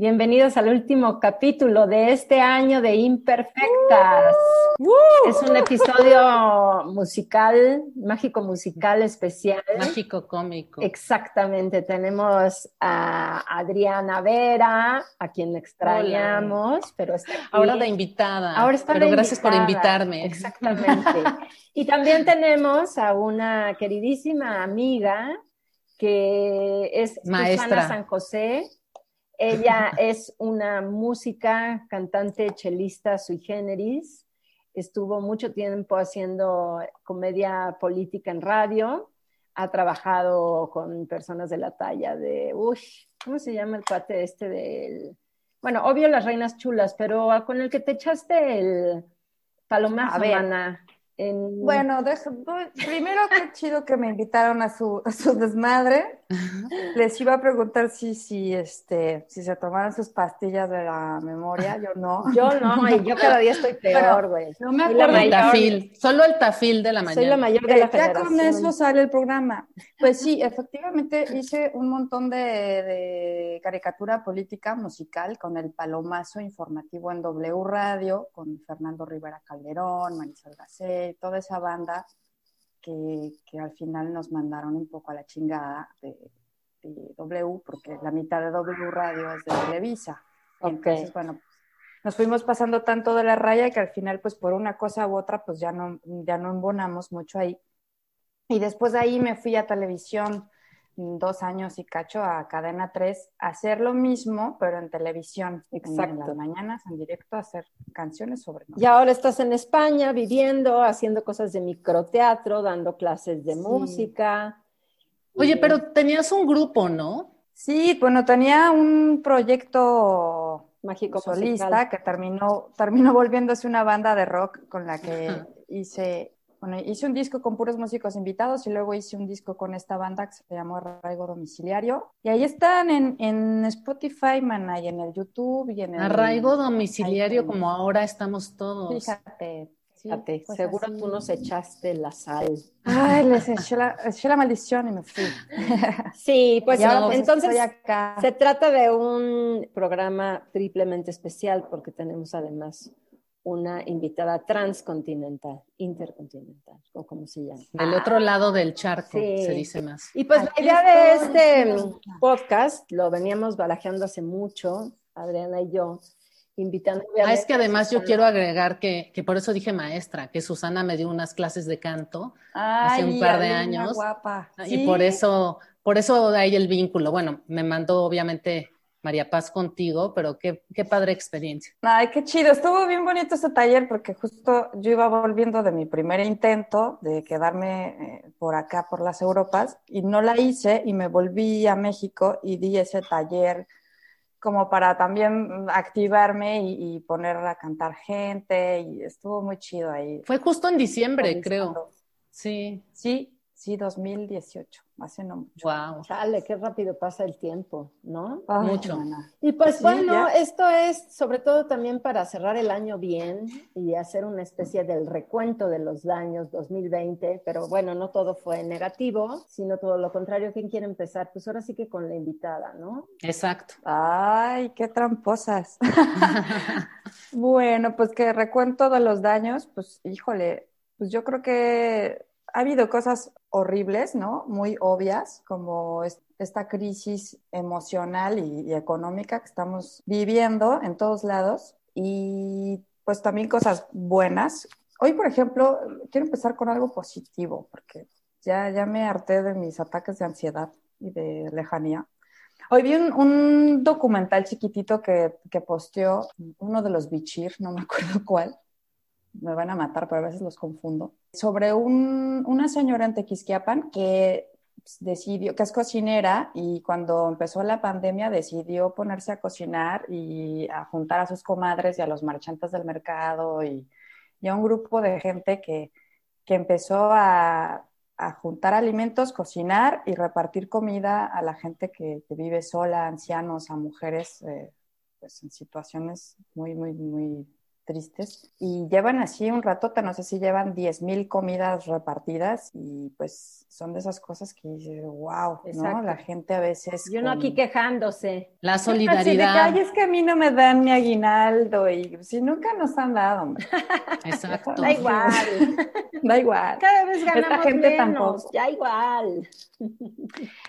Bienvenidos al último capítulo de este año de Imperfectas. Es un episodio musical, mágico musical especial. Mágico cómico. Exactamente. Tenemos a Adriana Vera, a quien extrañamos, pero está ahora de invitada. Ahora está pero gracias por invitarme. Exactamente. y también tenemos a una queridísima amiga que es Maestra San José ella es una música, cantante, chelista sui generis. Estuvo mucho tiempo haciendo comedia política en radio. Ha trabajado con personas de la talla de, uy, ¿cómo se llama el cuate este del... Bueno, obvio las reinas chulas, pero con el que te echaste el palomazo, Ana. Bueno, primero qué chido que me invitaron a su, a su desmadre. Les iba a preguntar si, si, este, si se tomaron sus pastillas de la memoria, yo no. Yo no, y yo cada día estoy peor, güey. No me acuerdo. El tafil, solo el tafil de la mañana. Soy la mayor de la eh, Ya con eso sale el programa. Pues sí, efectivamente hice un montón de, de caricatura política musical con el palomazo informativo en W Radio, con Fernando Rivera Calderón, Marisol Gacet, toda esa banda que, al final nos mandaron un poco a la chingada de, W, porque la mitad de W Radio es de Televisa. Entonces, bueno, nos fuimos pasando tanto de la raya que al final, pues por una cosa u otra, pues ya no, ya no embonamos mucho ahí. Y después de ahí me fui a televisión dos años y cacho a Cadena 3 hacer lo mismo, pero en televisión. Exacto. En las mañanas en directo hacer canciones sobre Y ahora estás en España viviendo, haciendo cosas de microteatro, dando clases de música. Oye, pero tenías un grupo, ¿no? Sí, bueno, tenía un proyecto mágico solista que terminó, terminó volviéndose una banda de rock con la que hice bueno, hice un disco con puros músicos invitados y luego hice un disco con esta banda que se llamó Arraigo Domiciliario. Y ahí están en, en Spotify, man, y en el YouTube y en el... Arraigo Domiciliario, como ahora estamos todos. Fíjate. Fíjate, pues seguro tú nos echaste la sal. Ay, les eché la, eché la maldición y me fui. Sí, pues, pues entonces se trata de un programa triplemente especial porque tenemos además una invitada transcontinental, intercontinental, o como se llama. Del otro lado del charco, se dice más. Y pues la idea de este podcast, lo veníamos barajeando hace mucho, Adriana y yo, invitando. Ah, es que además yo quiero agregar que, que, por eso dije maestra, que Susana me dio unas clases de canto hace un par de años. Guapa. Y por eso, por eso hay el vínculo. Bueno, me mandó obviamente María Paz contigo, pero qué, qué padre experiencia. Ay, qué chido. Estuvo bien bonito ese taller porque justo yo iba volviendo de mi primer intento de quedarme eh, por acá, por las Europas, y no la hice y me volví a México y di ese taller como para también activarme y, poner a cantar gente y estuvo muy chido ahí. Fue justo en diciembre, creo. Sí. Sí, Sí, 2018, hace no mucho. Wow. Chale, qué rápido pasa el tiempo, ¿no? mucho. Y pues bueno, esto es sobre todo también para cerrar el año bien y hacer una especie del recuento de los daños 2020, pero bueno, no todo fue negativo, sino todo lo contrario. ¿Quién quiere empezar? Pues ahora sí que con la invitada, ¿no? Exacto. Ay, qué tramposas. bueno, pues que recuento de los daños, pues híjole, pues yo creo que ha habido cosas horribles, ¿no? Muy obvias, como esta crisis emocional y, económica que estamos viviendo en todos lados y pues también cosas buenas. Hoy, por ejemplo, quiero empezar con algo positivo, porque ya, ya me harté de mis ataques de ansiedad y de lejanía. Hoy vi un, documental chiquitito que, que posteó uno de los Bichir, no me acuerdo cuál, me van a matar, pero a veces los confundo, sobre una señora en Tequisquiapan que decidió, que es cocinera y cuando empezó la pandemia decidió ponerse a cocinar y a juntar a sus comadres y a los marchantes del mercado y, a un grupo de gente que, empezó a, juntar alimentos, cocinar y repartir comida a la gente que, vive sola, ancianos, a mujeres eh, pues en situaciones muy, muy, muy tristes. Y llevan así un ratote, no sé si llevan 10 mil comidas repartidas y pues son de esas cosas que dices, wow, ¿no? La gente a veces... Yo no aquí quejándose. La solidaridad. Ay, es que a mí no me dan mi aguinaldo y si nunca nos han dado. Exacto. Da igual. da igual. Cada vez ganamos gente menos, ya igual.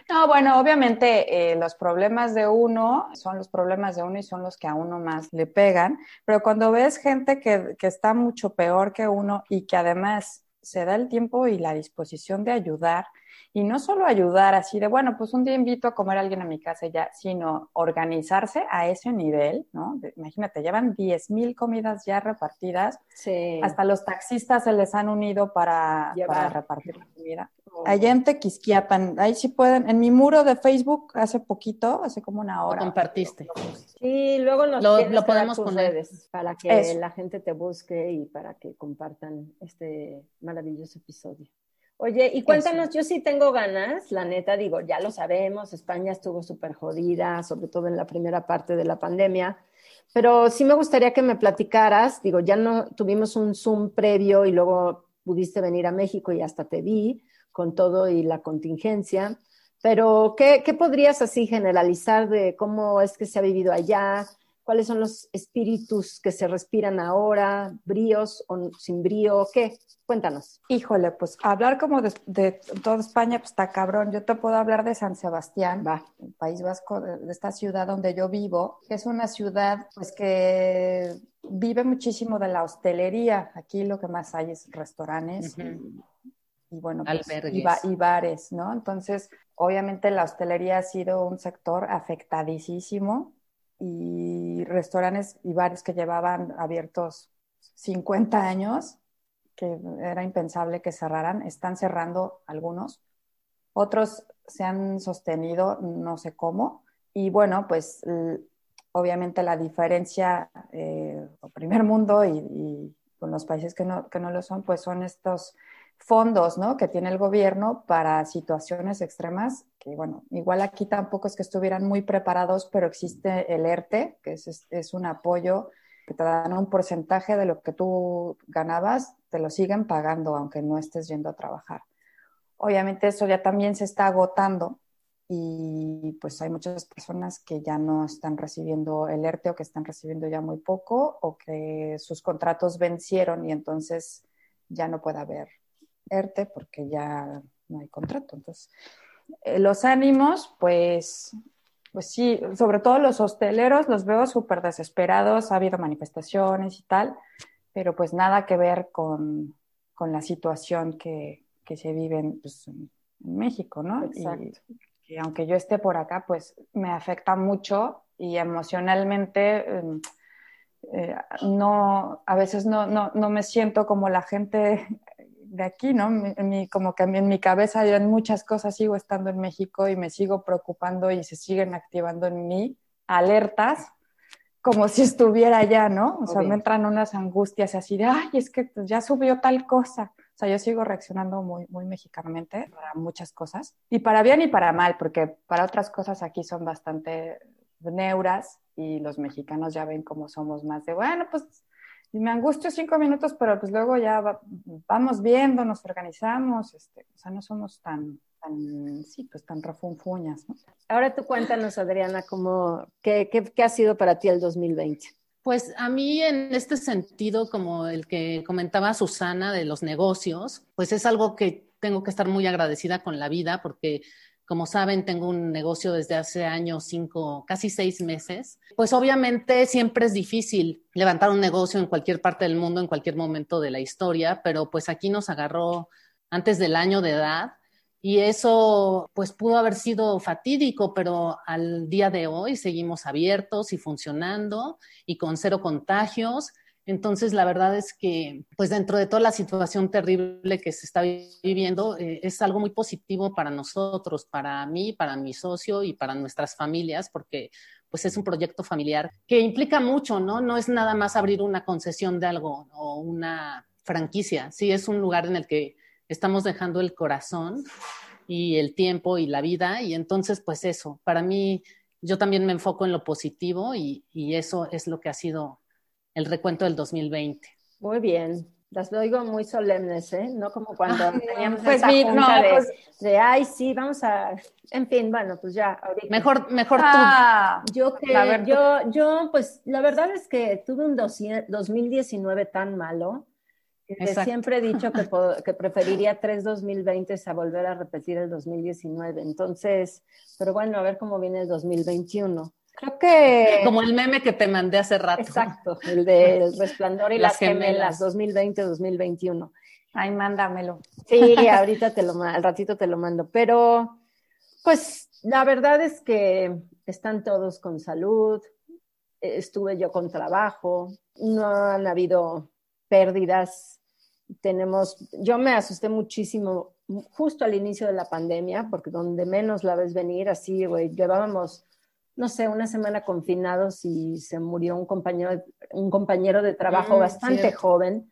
No, bueno, obviamente eh, los problemas de uno son los problemas de uno y son los que a uno más le pegan, pero cuando ves gente que, que está mucho peor que uno y que además se da el tiempo y la disposición de ayudar, y no solo ayudar así de, bueno, pues un día invito a comer a alguien a mi casa ya, sino organizarse a ese nivel, ¿no? imagínate, llevan 10 mil comidas ya repartidas. Sí. Hasta los taxistas se les han unido para, para repartir la comida. Oh. Allá en Tequisquiapan, ahí sí pueden, en mi muro de Facebook hace poquito, hace como una hora. Lo compartiste. Sí, luego nos lo, lo podemos poner para que la gente te busque y para que compartan este maravilloso episodio. Oye, y cuéntanos, yo sí tengo ganas, la neta, digo, ya lo sabemos, España estuvo súper jodida, sobre todo en la primera parte de la pandemia, pero sí me gustaría que me platicaras, digo, ya no tuvimos un Zoom previo y luego pudiste venir a México y hasta te vi con todo y la contingencia, pero ¿qué, qué podrías así generalizar de cómo es que se ha vivido allá? ¿Cuáles son los espíritus que se respiran ahora? ¿Bríos o sin brío? ¿Qué? Cuéntanos. Híjole, pues hablar como de, toda España, pues está cabrón. Yo te puedo hablar de San Sebastián, Va. el País Vasco, de, esta ciudad donde yo vivo, que es una ciudad pues que vive muchísimo de la hostelería. Aquí lo que más hay es restaurantes y, bueno, pues, y, bares, ¿no? Entonces, obviamente la hostelería ha sido un sector afectadísimo y restaurantes y bares que llevaban abiertos 50 años, que era impensable que cerraran, están cerrando algunos. Otros se han sostenido, no sé cómo. Y bueno, pues obviamente la diferencia, eh, primer mundo y, y, con los países que no, que no lo son, pues son estos fondos ¿no? que tiene el gobierno para situaciones extremas, que bueno, igual aquí tampoco es que estuvieran muy preparados, pero existe el ERTE, que es, es un apoyo que te dan un porcentaje de lo que tú ganabas, te lo siguen pagando aunque no estés yendo a trabajar. Obviamente eso ya también se está agotando y pues hay muchas personas que ya no están recibiendo el ERTE o que están recibiendo ya muy poco o que sus contratos vencieron y entonces ya no puede haber ERTE porque ya no hay contrato. Entonces, eh, los ánimos, pues, pues sí, sobre todo los hosteleros los veo súper desesperados, ha habido manifestaciones y tal, pero pues nada que ver con, con la situación que, que se vive en, pues, en México, ¿no? Exacto. Y, aunque yo esté por acá, pues me afecta mucho y emocionalmente... Em, eh, no, a veces no, no, no, me siento como la gente de aquí, ¿no? Mi, como que en mi cabeza yo en muchas cosas sigo estando en México y me sigo preocupando y se siguen activando en mí alertas como si estuviera allá, ¿no? O sea, me entran unas angustias así de, ay, es que pues, ya subió tal cosa. O sea, yo sigo reaccionando muy, muy mexicanamente para muchas cosas. Y para bien y para mal, porque para otras cosas aquí son bastante neuras y los mexicanos ya ven cómo somos más de, bueno, pues y me angustio cinco minutos, pero pues luego ya vamos viendo, nos organizamos, este, o sea, no somos tan, tan, sí, pues tan refunfuñas, ¿no? Ahora tú cuéntanos, Adriana, cómo, qué, qué, qué ha sido para ti el 2020? Pues a mí en este sentido, como el que comentaba Susana de los negocios, pues es algo que tengo que estar muy agradecida con la vida porque como saben, tengo un negocio desde hace años, cinco, casi seis meses. Pues obviamente siempre es difícil levantar un negocio en cualquier parte del mundo, en cualquier momento de la historia, pero pues aquí nos agarró antes del año de edad y eso pues pudo haber sido fatídico, pero al día de hoy seguimos abiertos y funcionando y con cero contagios entonces, la verdad es que, pues dentro de toda la situación terrible que se está viviendo, eh, es algo muy positivo para nosotros, para mí, para mi socio y para nuestras familias, porque pues es un proyecto familiar que implica mucho, ¿no? No es nada más abrir una concesión de algo o una franquicia, sí es un lugar en el que estamos dejando el corazón y el tiempo y la vida y entonces pues eso, para mí yo también me enfoco en lo positivo y, y eso es lo que ha sido el recuento del 2020. Muy bien. Las oigo muy solemnes, ¿eh? No como cuando ah, teníamos pues esa junta de, pues de, ay, sí, vamos a... En fin, bueno, pues ya, ahorita. Mejor, mejor ah, tú. Yo que, yo, yo, pues, la verdad es que tuve un 2019 tan malo siempre he dicho que, que, preferiría tres 2020 a volver a repetir el 2019. Entonces, pero bueno, a ver cómo viene el 2021. Creo que... Como el meme que te mandé hace rato. Exacto, el del resplandor y las, gemelas, 2020-2021. Ay, mándamelo. Sí, ahorita te lo al ratito te lo mando. Pero, pues, la verdad es que están todos con salud. Estuve yo con trabajo. No han habido pérdidas tenemos, yo me asusté muchísimo justo al inicio de la pandemia, porque donde menos la ves venir, así, güey, llevábamos, no sé, una semana confinados y se murió un compañero, un compañero de trabajo mm, bastante joven.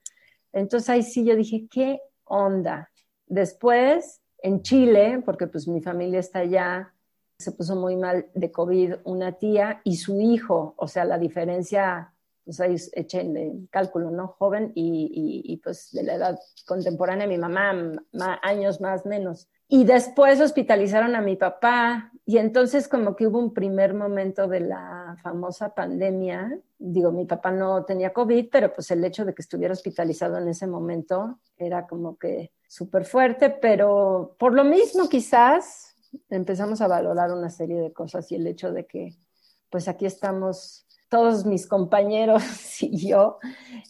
Entonces ahí sí yo dije, ¿qué onda? Después, en Chile, porque pues mi familia está allá, se puso muy mal de COVID una tía y su hijo, o sea, la diferencia pues ahí echen el cálculo, ¿no? Joven y, y, pues de la edad contemporánea, mi mamá, años más menos. Y después hospitalizaron a mi papá y entonces como que hubo un primer momento de la famosa pandemia. Digo, mi papá no tenía COVID, pero pues el hecho de que estuviera hospitalizado en ese momento era como que súper fuerte, pero por lo mismo quizás empezamos a valorar una serie de cosas y el hecho de que pues aquí estamos todos mis compañeros y yo,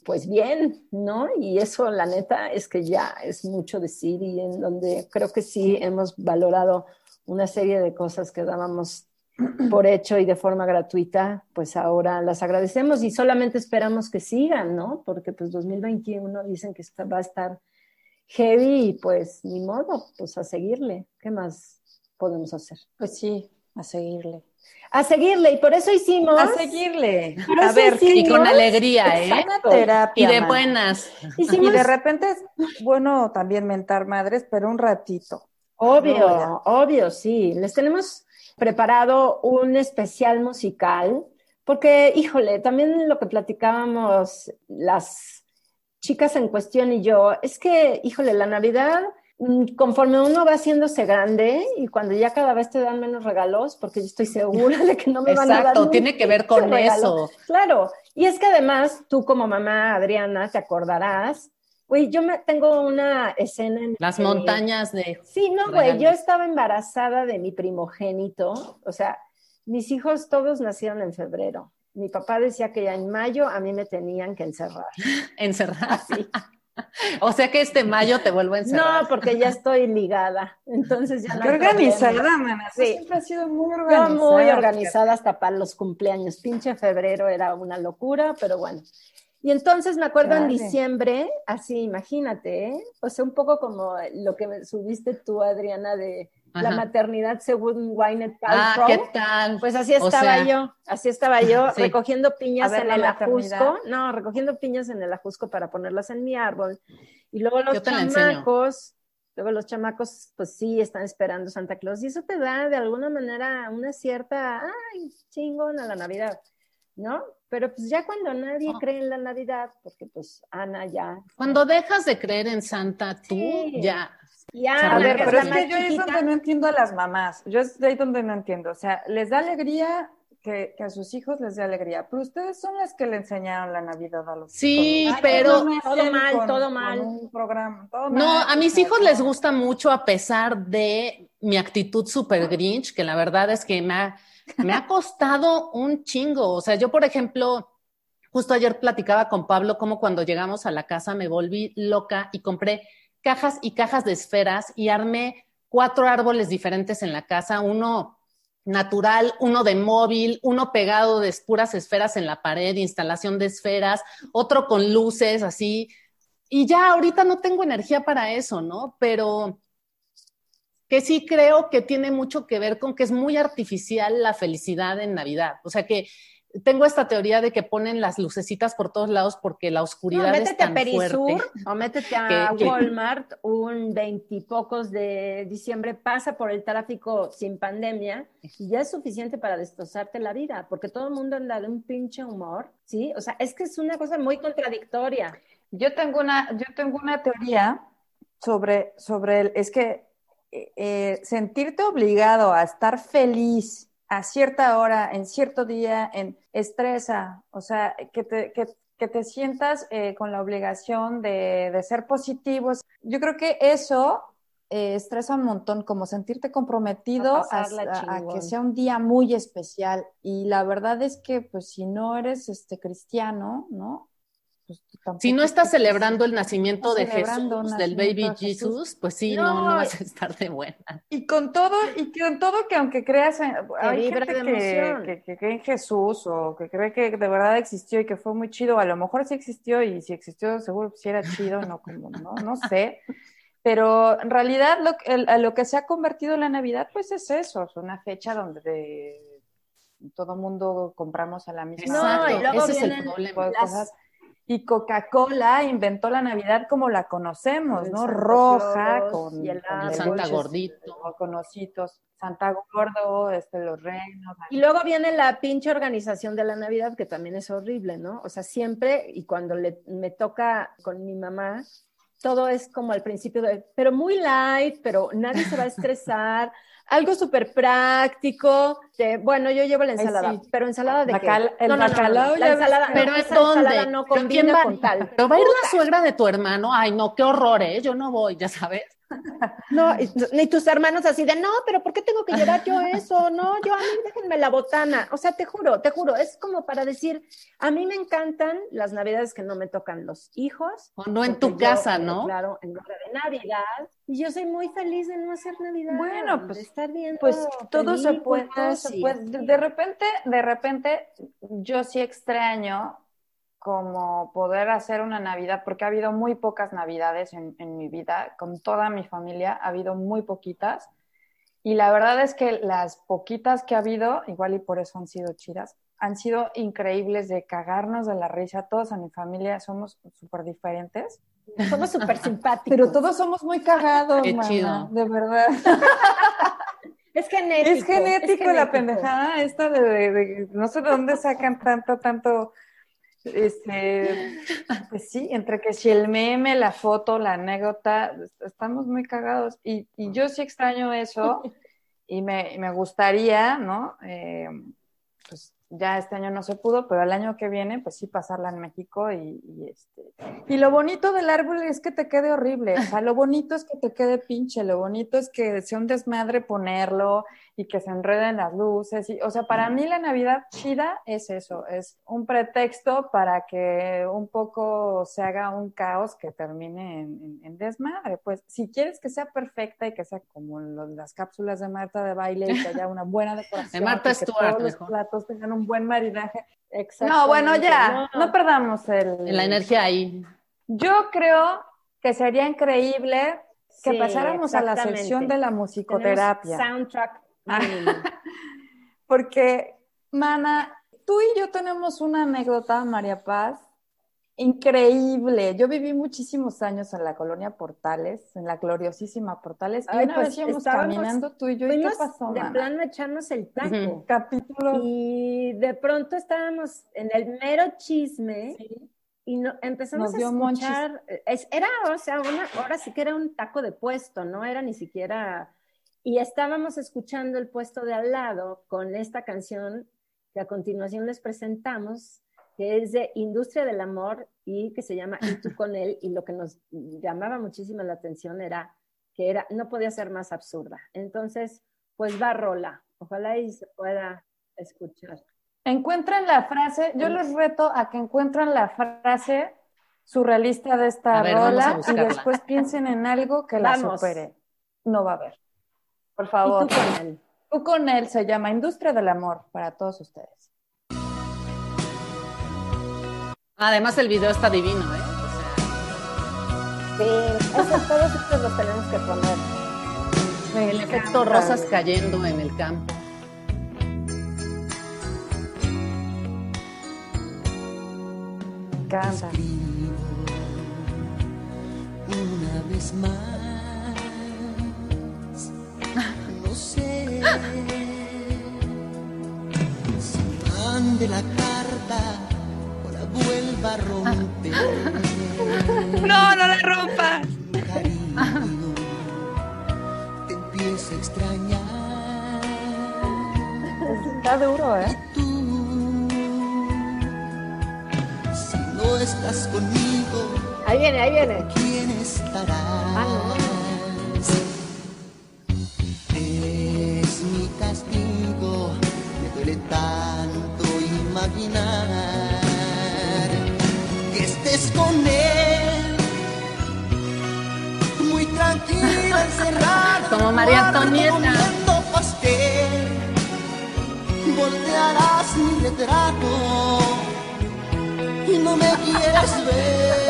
pues bien, ¿no? Y eso, la neta, es que ya es mucho decir y en donde creo que sí hemos valorado una serie de cosas que dábamos por hecho y de forma gratuita, pues ahora las agradecemos y solamente esperamos que sigan, ¿no? Porque pues 2021 dicen que va a estar heavy y pues ni modo, pues a seguirle. ¿Qué más podemos hacer? Pues sí, a seguirle. A seguirle, y por eso hicimos. A seguirle. a ver, y con alegría, ¿eh? terapia. Y de buenas. Y de repente es bueno también mentar madres, pero un ratito. Obvio, obvio, sí. Les tenemos preparado un especial musical, porque, híjole, también lo que platicábamos las chicas en cuestión y yo, es que, híjole, la Navidad conforme uno va haciéndose grande y cuando ya cada vez te dan menos regalos, porque yo estoy segura de que no me van a dar. Exacto, tiene que ver con eso. Claro, y es que además tú como mamá Adriana te acordarás. Güey, yo me tengo una escena en las montañas de Sí, no, güey, yo estaba embarazada de mi primogénito, o sea, mis hijos todos nacieron en febrero. Mi papá decía que ya en mayo a mí me tenían que encerrar. Encerrar. Sí. O sea que este mayo te vuelvo a encerrar. No, porque ya estoy ligada. Entonces ya no. Qué organizada, mana. Sí. Siempre ha sido muy organizada. muy organizada hasta para los cumpleaños. Pinche febrero era una locura, pero bueno. Y entonces me acuerdo en diciembre, así, imagínate, ¿eh? O sea, un poco como lo que subiste tú, Adriana, de la maternidad según Wynette Paltrow. Ah, ¿qué tal? Pues así estaba yo, así estaba yo, recogiendo piñas en el ajusco. No, recogiendo piñas en el ajusco para ponerlas en mi árbol. Y luego los chamacos, luego los chamacos, pues sí, están esperando Santa Claus. Y eso te da de alguna manera una cierta, ay, chingón a la Navidad, ¿no? Pero pues ya cuando nadie ah. cree en la Navidad, porque pues Ana ya. Cuando dejas de creer en Santa, tú ya ya, a ver, pero es que yo es donde no entiendo a las mamás. Yo es ahí donde no entiendo. O sea, les da alegría que, a sus hijos les dé alegría, pero ustedes son las que le enseñaron la Navidad a los sí, pero todo mal, todo mal. un programa, no, a mis hijos les gusta mucho a pesar de mi actitud super grinch, que la verdad es que me ha, me ha costado un chingo. O sea, yo, por ejemplo, justo ayer platicaba con Pablo como cuando llegamos a la casa me volví loca y compré cajas y cajas de esferas y armé cuatro árboles diferentes en la casa, uno natural, uno de móvil, uno pegado de puras esferas en la pared, instalación de esferas, otro con luces así. Y ya ahorita no tengo energía para eso, ¿no? Pero que sí creo que tiene mucho que ver con que es muy artificial la felicidad en Navidad. O sea que tengo esta teoría de que ponen las lucecitas por todos lados porque la oscuridad es tan a Perisur, fuerte. O métete a Walmart un veintipocos de diciembre, pasa por el tráfico sin pandemia y ya es suficiente para destrozarte la vida, porque todo el mundo anda de un pinche humor, ¿sí? O sea, es que es una cosa muy contradictoria. Yo tengo una, yo tengo una teoría sobre, sobre el, es que eh, eh, sentirte obligado a estar feliz a cierta hora, en cierto día, en estresa, o sea, que te, que, que te sientas eh, con la obligación de, de, ser positivos. Yo creo que eso eh, estresa un montón, como sentirte comprometido a, a, a, que sea un día muy especial. Y la verdad es que, pues, si no eres este cristiano, ¿no? Pues, si no estás celebrando el nacimiento de Jesús, del baby Jesus, pues sí, no, no, vas a estar de buena. Y con todo, y con todo que aunque creas en, hay gente que, que, cree en Jesús o que cree que de verdad existió y que fue muy chido, a lo mejor sí existió y si existió seguro sí era chido, no como, no, no sé. Pero en realidad lo, el, a lo que se ha convertido la Navidad, pues es eso, es una fecha donde de, todo mundo compramos a la misma. No, y luego ese es el problema. Las, y Coca-Cola inventó la Navidad como la conocemos, ¿no? Roja, con, con Santa Gordito. Con ositos, Santa Gordo, este, los reinos. Y luego viene la pinche organización de la Navidad, que también es horrible, ¿no? O sea, siempre, y cuando le, me toca con mi mamá, todo es como al principio de, pero muy light, pero nadie se va a estresar algo súper práctico. bueno, yo llevo la ensalada, pero ensalada de Bacal, qué? El no, la ensalada, pero es donde no combina con tal. Pero va a ir la suegra de tu hermano, ay no, qué horror, ¿eh? Yo no voy, ya sabes. No, ni tus hermanos así de, no, pero ¿por qué tengo que llevar yo eso? No, yo a mí déjenme la botana. O sea, te juro, te juro, es como para decir, a mí me encantan las navidades que no me tocan los hijos. O no en tu casa, ¿no? Claro, en lugar de Navidad. Y yo soy muy feliz de no hacer Navidad. Bueno, pues, estar bien. Pues todo se puede, todo se puede. De repente, de repente, yo sí extraño como poder hacer una Navidad, porque ha habido muy pocas Navidades en, en, mi vida, con toda mi familia, ha habido muy poquitas. Y la verdad es que las poquitas que ha habido, igual y por eso han sido chidas, han sido increíbles de cagarnos de la risa. Todos en mi familia somos súper diferentes. Somos súper simpáticos. Pero todos somos muy cagados, Qué chido. de verdad. Es genético. Es genético, es genético. la pendejada esta de, de, de, no sé de dónde sacan tanto, tanto este, pues sí, entre que si el meme, la foto, la anécdota, estamos muy cagados. Y, y yo sí extraño eso y me, me gustaría, ¿no? Eh, pues ya este año no se pudo, pero el año que viene, pues sí pasarla en México y, y, este. Y lo bonito del árbol es que te quede horrible, o sea, lo bonito es que te quede pinche, lo bonito es que sea un desmadre ponerlo y que se enreden las luces, y, o sea, para mí la Navidad chida es eso, es un pretexto para que un poco se haga un caos que termine en, en, en desmadre, pues si quieres que sea perfecta y que sea como los, las cápsulas de Marta de baile y que haya una buena decoración, de Marta y que Stewart, todos mejor. los platos tengan un buen maridaje. No, bueno, ya, no, no perdamos el... La energía ahí. Yo creo que sería increíble que sí, pasáramos a la sección de la musicoterapia. Tenemos soundtrack. Porque, mana, tú y yo tenemos una anécdota, María Paz, increíble. Yo viví muchísimos años en la colonia Portales, en la gloriosísima Portales, y una pues vez íbamos caminando tú y yo, ¿y qué pasó, de mana? plano echarnos el taco. Capítulo... Y de pronto estábamos en el mero chisme Sí. y no, empezamos a escuchar. Es, era, o sea, una, ahora sí que era un taco de puesto, no era ni siquiera. Y estábamos escuchando el puesto de al lado con esta canción que a continuación les presentamos, que es de Industria del Amor y que se llama Y tú con él. Y lo que nos llamaba muchísimo la atención era que era, no podía ser más absurda. Entonces, pues va rola. Ojalá y se pueda escuchar. Encuentran la frase, yo les reto a que encuentren la frase surrealista de esta ver, rola y después piensen en algo que la Vamos. supere. No va a haber. Por Y favor. tú con él. Tú con él se llama Industria del Amor para todos ustedes. Además el video está divino, ¿eh? O Sí, eso, todos estos los tenemos que poner. el efecto rosas cayendo en el campo. encanta. Una vez más, sé si mande la carta o la vuelva a romper. No, no la rompa. Cariño, te empiezo a extrañar. Está duro, ¿eh? Tú, si no estás conmigo, Ahí viene, ahí viene. ¿quién estará? Es tanto imaginar que estés con él, muy tranquila, encerrada. en Como María Antonieta. pastel. Voltearás mi retrato y no me quieres ver.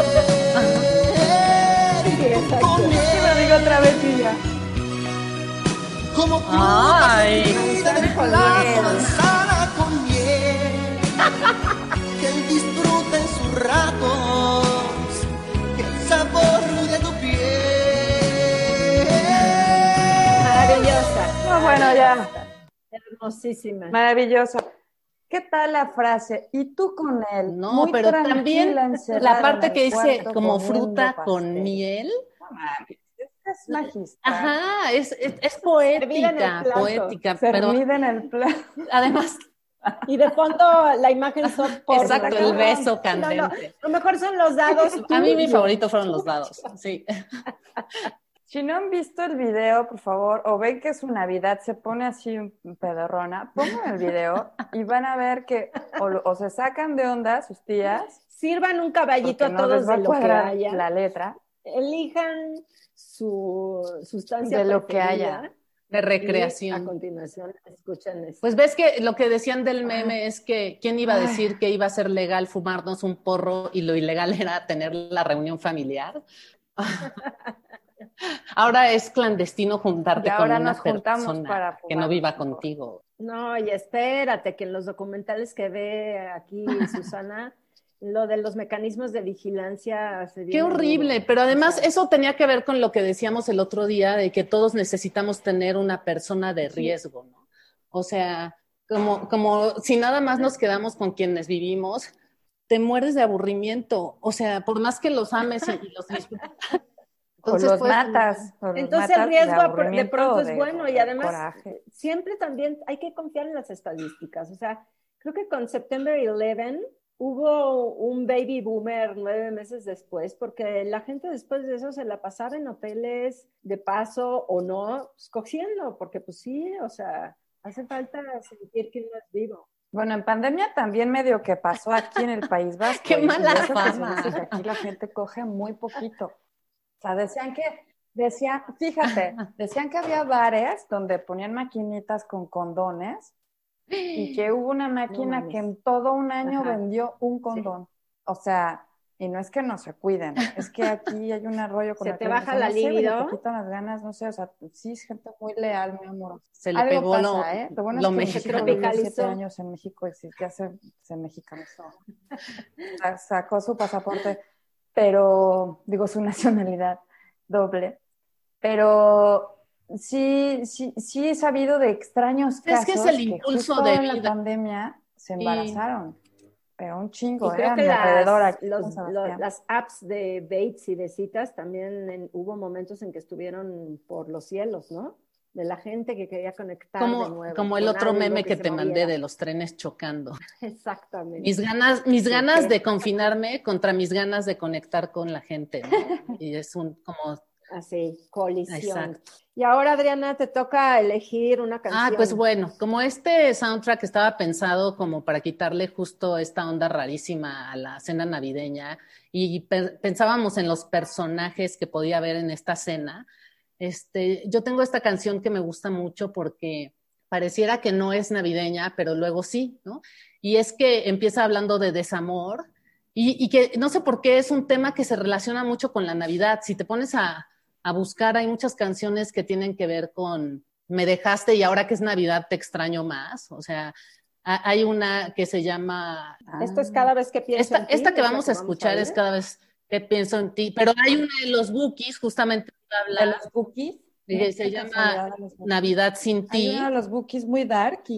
Con Sí, lo él, digo otra vez y ya. como Ay. Ratos el sabor de tu piel. Maravillosa. No, bueno, ya. Hermosísima. Maravilloso. ¿Qué tal la frase? Y tú con él. No, muy pero también la parte que dice como fruta con pastel. miel. No mames, esta es magistral. Ajá, es, es, es poética, poética, pero Servida en el plato. además, Y de fondo la imagen son por exacto, el beso candente. No, no, lo mejor son los dados. A mí mi favorito fueron los dados, sí. Si no han visto el video, por favor, o ven que es su Navidad, se pone así un pedorrona, pongan el video y van a ver que o, se sacan de onda sus tías, Sirvan un caballito a todos de lo que haya. la letra. Elijan su sustancia De lo que haya. De y A recreación. continuación, escuchen esto. Pues ves que lo que decían del meme es que quién iba a decir que iba a ser legal fumarnos un porro y lo ilegal era tener la reunión familiar. Ahora es clandestino juntarte ahora con una nos persona para que no viva contigo. No, y espérate, que en los documentales que ve aquí Susana, lo de los mecanismos de vigilancia se Qué horrible, pero además O sea, eso tenía que ver con lo que decíamos el otro día de que todos necesitamos tener una persona de riesgo, ¿no? O sea, como, como si nada más nos quedamos con quienes vivimos, te mueres de aburrimiento. O sea, por más que los ames y, y los disfrutes. O los pues, matas. o los Entonces matas el riesgo de pronto es de- bueno y de además coraje. siempre también hay que confiar en las estadísticas. O sea, creo que con September 11 hubo un baby boomer nueve meses después, porque la gente después de eso se la pasaba en hoteles de paso o no, escogiendo, porque pues sí, o sea, hace falta sentir que uno es vivo. Bueno, en pandemia también medio que pasó aquí en el País Vasco. Qué mala fama. que aquí la gente coge muy poquito. O sea, decían que, decían, fíjate, decían que había bares donde ponían maquinitas con condones y que hubo una máquina mames. que en todo un año Ajá. vendió un condón. O sea, y no es que no se cuiden, es que aquí hay un arroyo con Se el te que, baja la no libido. te quitan las ganas, no sé, o sea, sí es gente muy leal, muy amorosa. Se le Algo pegó pasa, lo, ¿eh? Lo bueno lo es que. México siete años en México y sí, ya se, se mexicanizó. Sa- Sacó su pasaporte, pero, digo, su nacionalidad doble. Pero sí, sí, sí he sabido de extraños Es casos que es el impulso justo de en la pandemia se embarazaron. Pero un Y chingo, ¿eh? creo A que las, los- las apps de dates y de citas también en- hubo momentos en que estuvieron por los cielos, ¿no? De la gente que quería conectar de Como, nuevo. como el otro meme que, te mandé de los trenes chocando. Exactamente. Mis ganas, mis Sí, ganas de confinarme contra mis ganas de conectar con la gente, ¿no? Y es un como Así, colisión. Exacto. Y ahora, Adriana, te toca elegir una canción. Ah, pues bueno, como este soundtrack estaba pensado como para quitarle justo esta onda rarísima a la cena navideña y pe- pensábamos en los personajes que podía haber en esta cena, este, yo tengo esta canción que me gusta mucho porque pareciera que no es navideña, pero luego sí, ¿no? Y es que empieza hablando de desamor y, y que no sé por qué es un tema que se relaciona mucho con la Navidad. Si te pones a, a buscar, hay muchas canciones que tienen que ver con me dejaste y ahora que es Navidad te extraño más. O sea, Ah, Hay una que se llama... Esto es cada vez que pienso Esta, en ti, esta que vamos a escuchar es cada vez que pienso en ti, pero hay una de los bookies, justamente De los bookies. que se Qué llama. Navidad sin Hay ti. uno de los bookies muy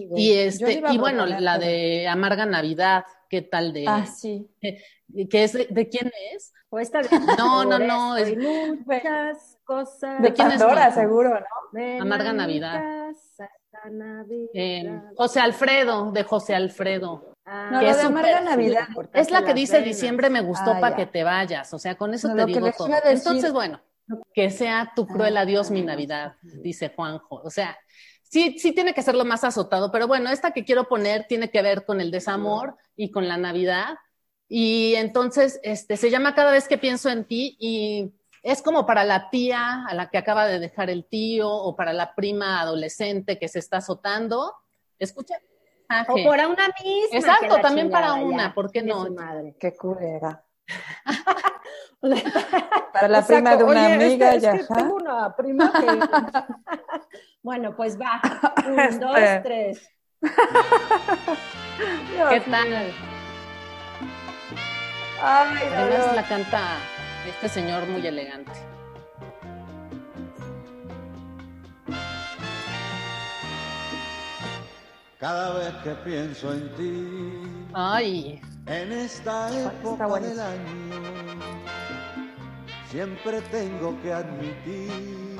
güey. Y este, y bueno, la de Amarga Navidad, ¿qué tal de Ah, sí. que es de, de quién es? O esta de No, no, no, es- hay muchas cosas. De quién es Pandora, seguro, ¿no? Ven Amarga Navidad. casa esta Navidad. Eh, José Alfredo, de José Alfredo. Ah, No, es de Amarga Navidad. Es la que dice diciembre me gustó Ah, para que te vayas. O sea, con eso No, te digo todo. decir- Entonces, bueno, que sea tu cruel Ah, adiós mi Navidad, dice Juanjo. O sea, sí, sí tiene que ser lo más azotado, pero bueno, esta que quiero poner tiene que ver con el desamor y con la Navidad. Y entonces, este, se llama Cada vez que pienso en ti y es como para la tía a la que acaba de dejar el tío o para la prima adolescente que se está azotando. Escucha. O por a una misma. Exacto, que también para una, ya, ¿por qué no? su madre. Qué culera. Para la Exacto. prima de una Oye, amiga, es ya. que tengo una prima que... bueno, pues va. Un, Este. dos, tres. ¿Qué tal? Ay, Además la canta este señor muy elegante. Cada vez que pienso en ti, Ay, en esta época del año, siempre tengo que admitir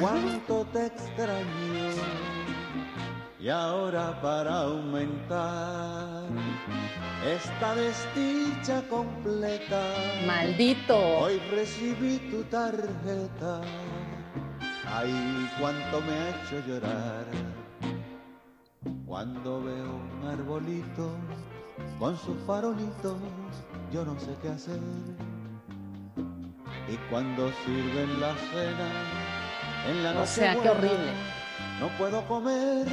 cuánto te extraño. Y ahora para aumentar esta desdicha completa, maldito. Hoy recibí tu tarjeta. Ay, cuánto me ha hecho llorar. Cuando veo un arbolito con sus farolitos, yo no sé qué hacer. Y cuando sirven la cena en la O noche. sea, qué horrible. No puedo comer.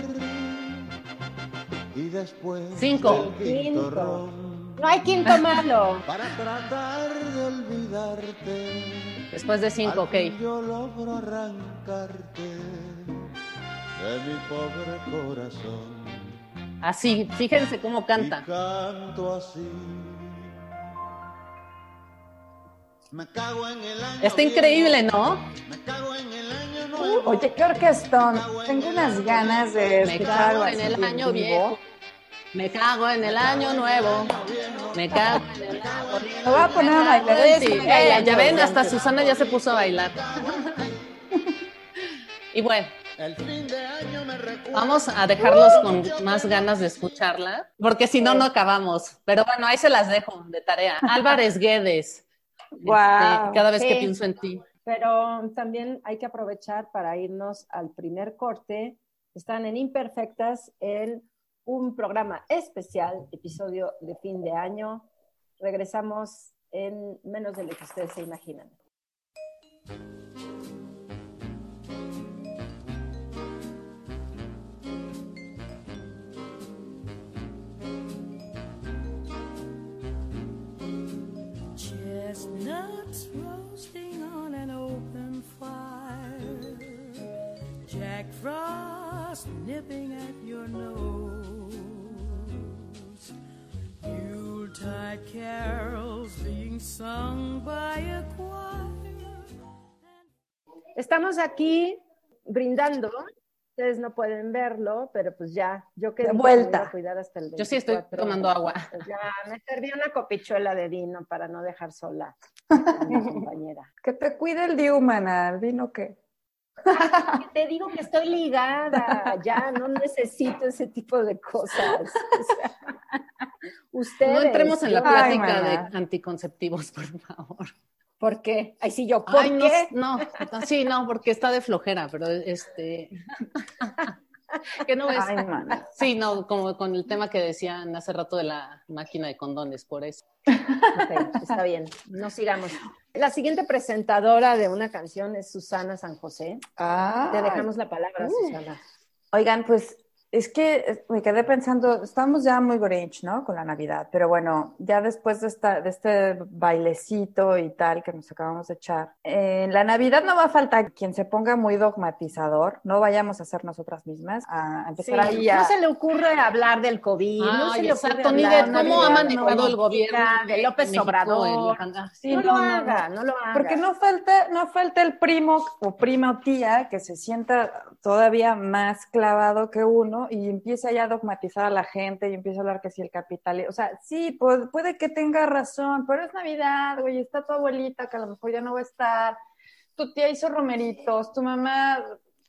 Y después. Cinco. quinto Cinco. ron, No hay quinto malo. para tratar de olvidarte. Después de cinco, ok. Yo logro arrancarte de mi pobre corazón. Así, fíjense cómo Y canta. canto así. Me cago en el año. Está increíble, viejo, ¿no? Me cago oye, qué orquestón. Tengo unas ganas de Me escuchar cago en el año viejo. Me cago en el año nuevo. Me cago en el año Me voy a poner a bailar. Sí, Sí, ya ven, hasta Susana ya se puso a bailar. Y bueno, El fin de año me recuerda. vamos a dejarlos con más ganas de escucharla, porque si no, no acabamos. Pero bueno, ahí se las dejo de tarea. Álvarez Guedes. Guau. Este, cada vez que pienso en ti. Pero también hay que aprovechar para irnos al primer corte. Están en Imperfectas en un programa especial, episodio de fin de año. Regresamos en menos de lo que ustedes se imaginan. At your nose. Yuletide carols being sung by a choir. Estamos aquí brindando. Ustedes no pueden verlo, pero pues ya, yo que que vuelta. a cuidar hasta el Yo sí estoy 24, tomando agua. pues ya me serví una copichuela de vino para no dejar sola a mi compañera. Que te cuide el Diu, mana. ¿El vino qué? Te digo que estoy ligada, ya no necesito ese tipo de cosas. O sea, ustedes. No entremos en la Ay, plática de anticonceptivos, por favor. ¿Por qué? Ay, sí, yo, ¿por Ay, qué? no, no, sí, no, porque está de flojera, pero este. Que no es. Ay. Sí, no, como con el tema que decían hace rato de la máquina de condones, por eso. Ok, está bien, no sigamos. La siguiente presentadora de una canción es Susana San José. Ah. Te dejamos la palabra, Susana. Oigan, pues es que eh, me quedé pensando, estamos ya muy Grinch, ¿no? Con la Navidad, pero bueno, ya después de, esta, de este bailecito y tal que nos acabamos de echar, eh, en la Navidad no va a faltar quien se ponga muy dogmatizador, no vayamos a ser nosotras mismas, a empezar ahí a... No se le ocurre hablar del COVID, no Ay, se le ocurre exacto, ni de hablar cómo ha manejado no, el gobierno de López México Obrador. en la- Sí, no, no, lo no, haga, no. no lo haga. Porque no falta, no falta el primo o prima o tía que se sienta todavía más clavado que uno y empieza ya a dogmatizar a la gente y empieza a hablar que si el capital, o sea, sí, pues, puede que tenga razón, pero es Navidad, güey, está tu abuelita que a lo mejor ya no va a estar, tu tía hizo romeritos, tu mamá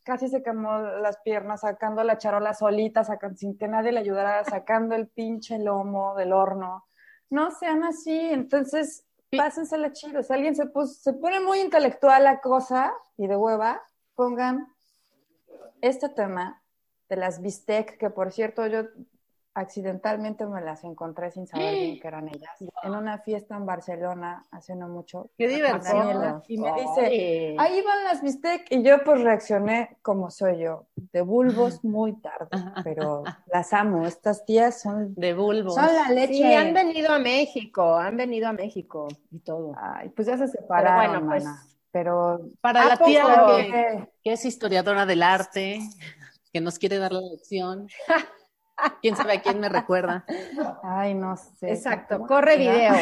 casi se quemó las piernas sacando la charola solita, sacan, sin que nadie le ayudara, sacando el pinche lomo del horno. No sean así, entonces pásensela chido. Si alguien se, pus- se pone muy intelectual la cosa y de hueva, pongan este tema de las bistec, que por cierto yo accidentalmente me las encontré sin saber bien que eran ellas, en una fiesta en Barcelona hace no mucho. Qué. Daniela, Y me dice, ahí van las bistec, y yo pues reaccioné como soy yo, de bulbos muy tarde, pero las amo, estas tías son, de bulbos. son la leche. Sí, han venido a México, han venido a México y todo. Ay, pues ya se separaron, bueno, pues. Pero Para ¿A la tía Pero que- que es historiadora del arte, que nos quiere dar la lección. ¿Quién sabe a quién me recuerda? Ay, no sé. Exacto, ¿Cómo corre video.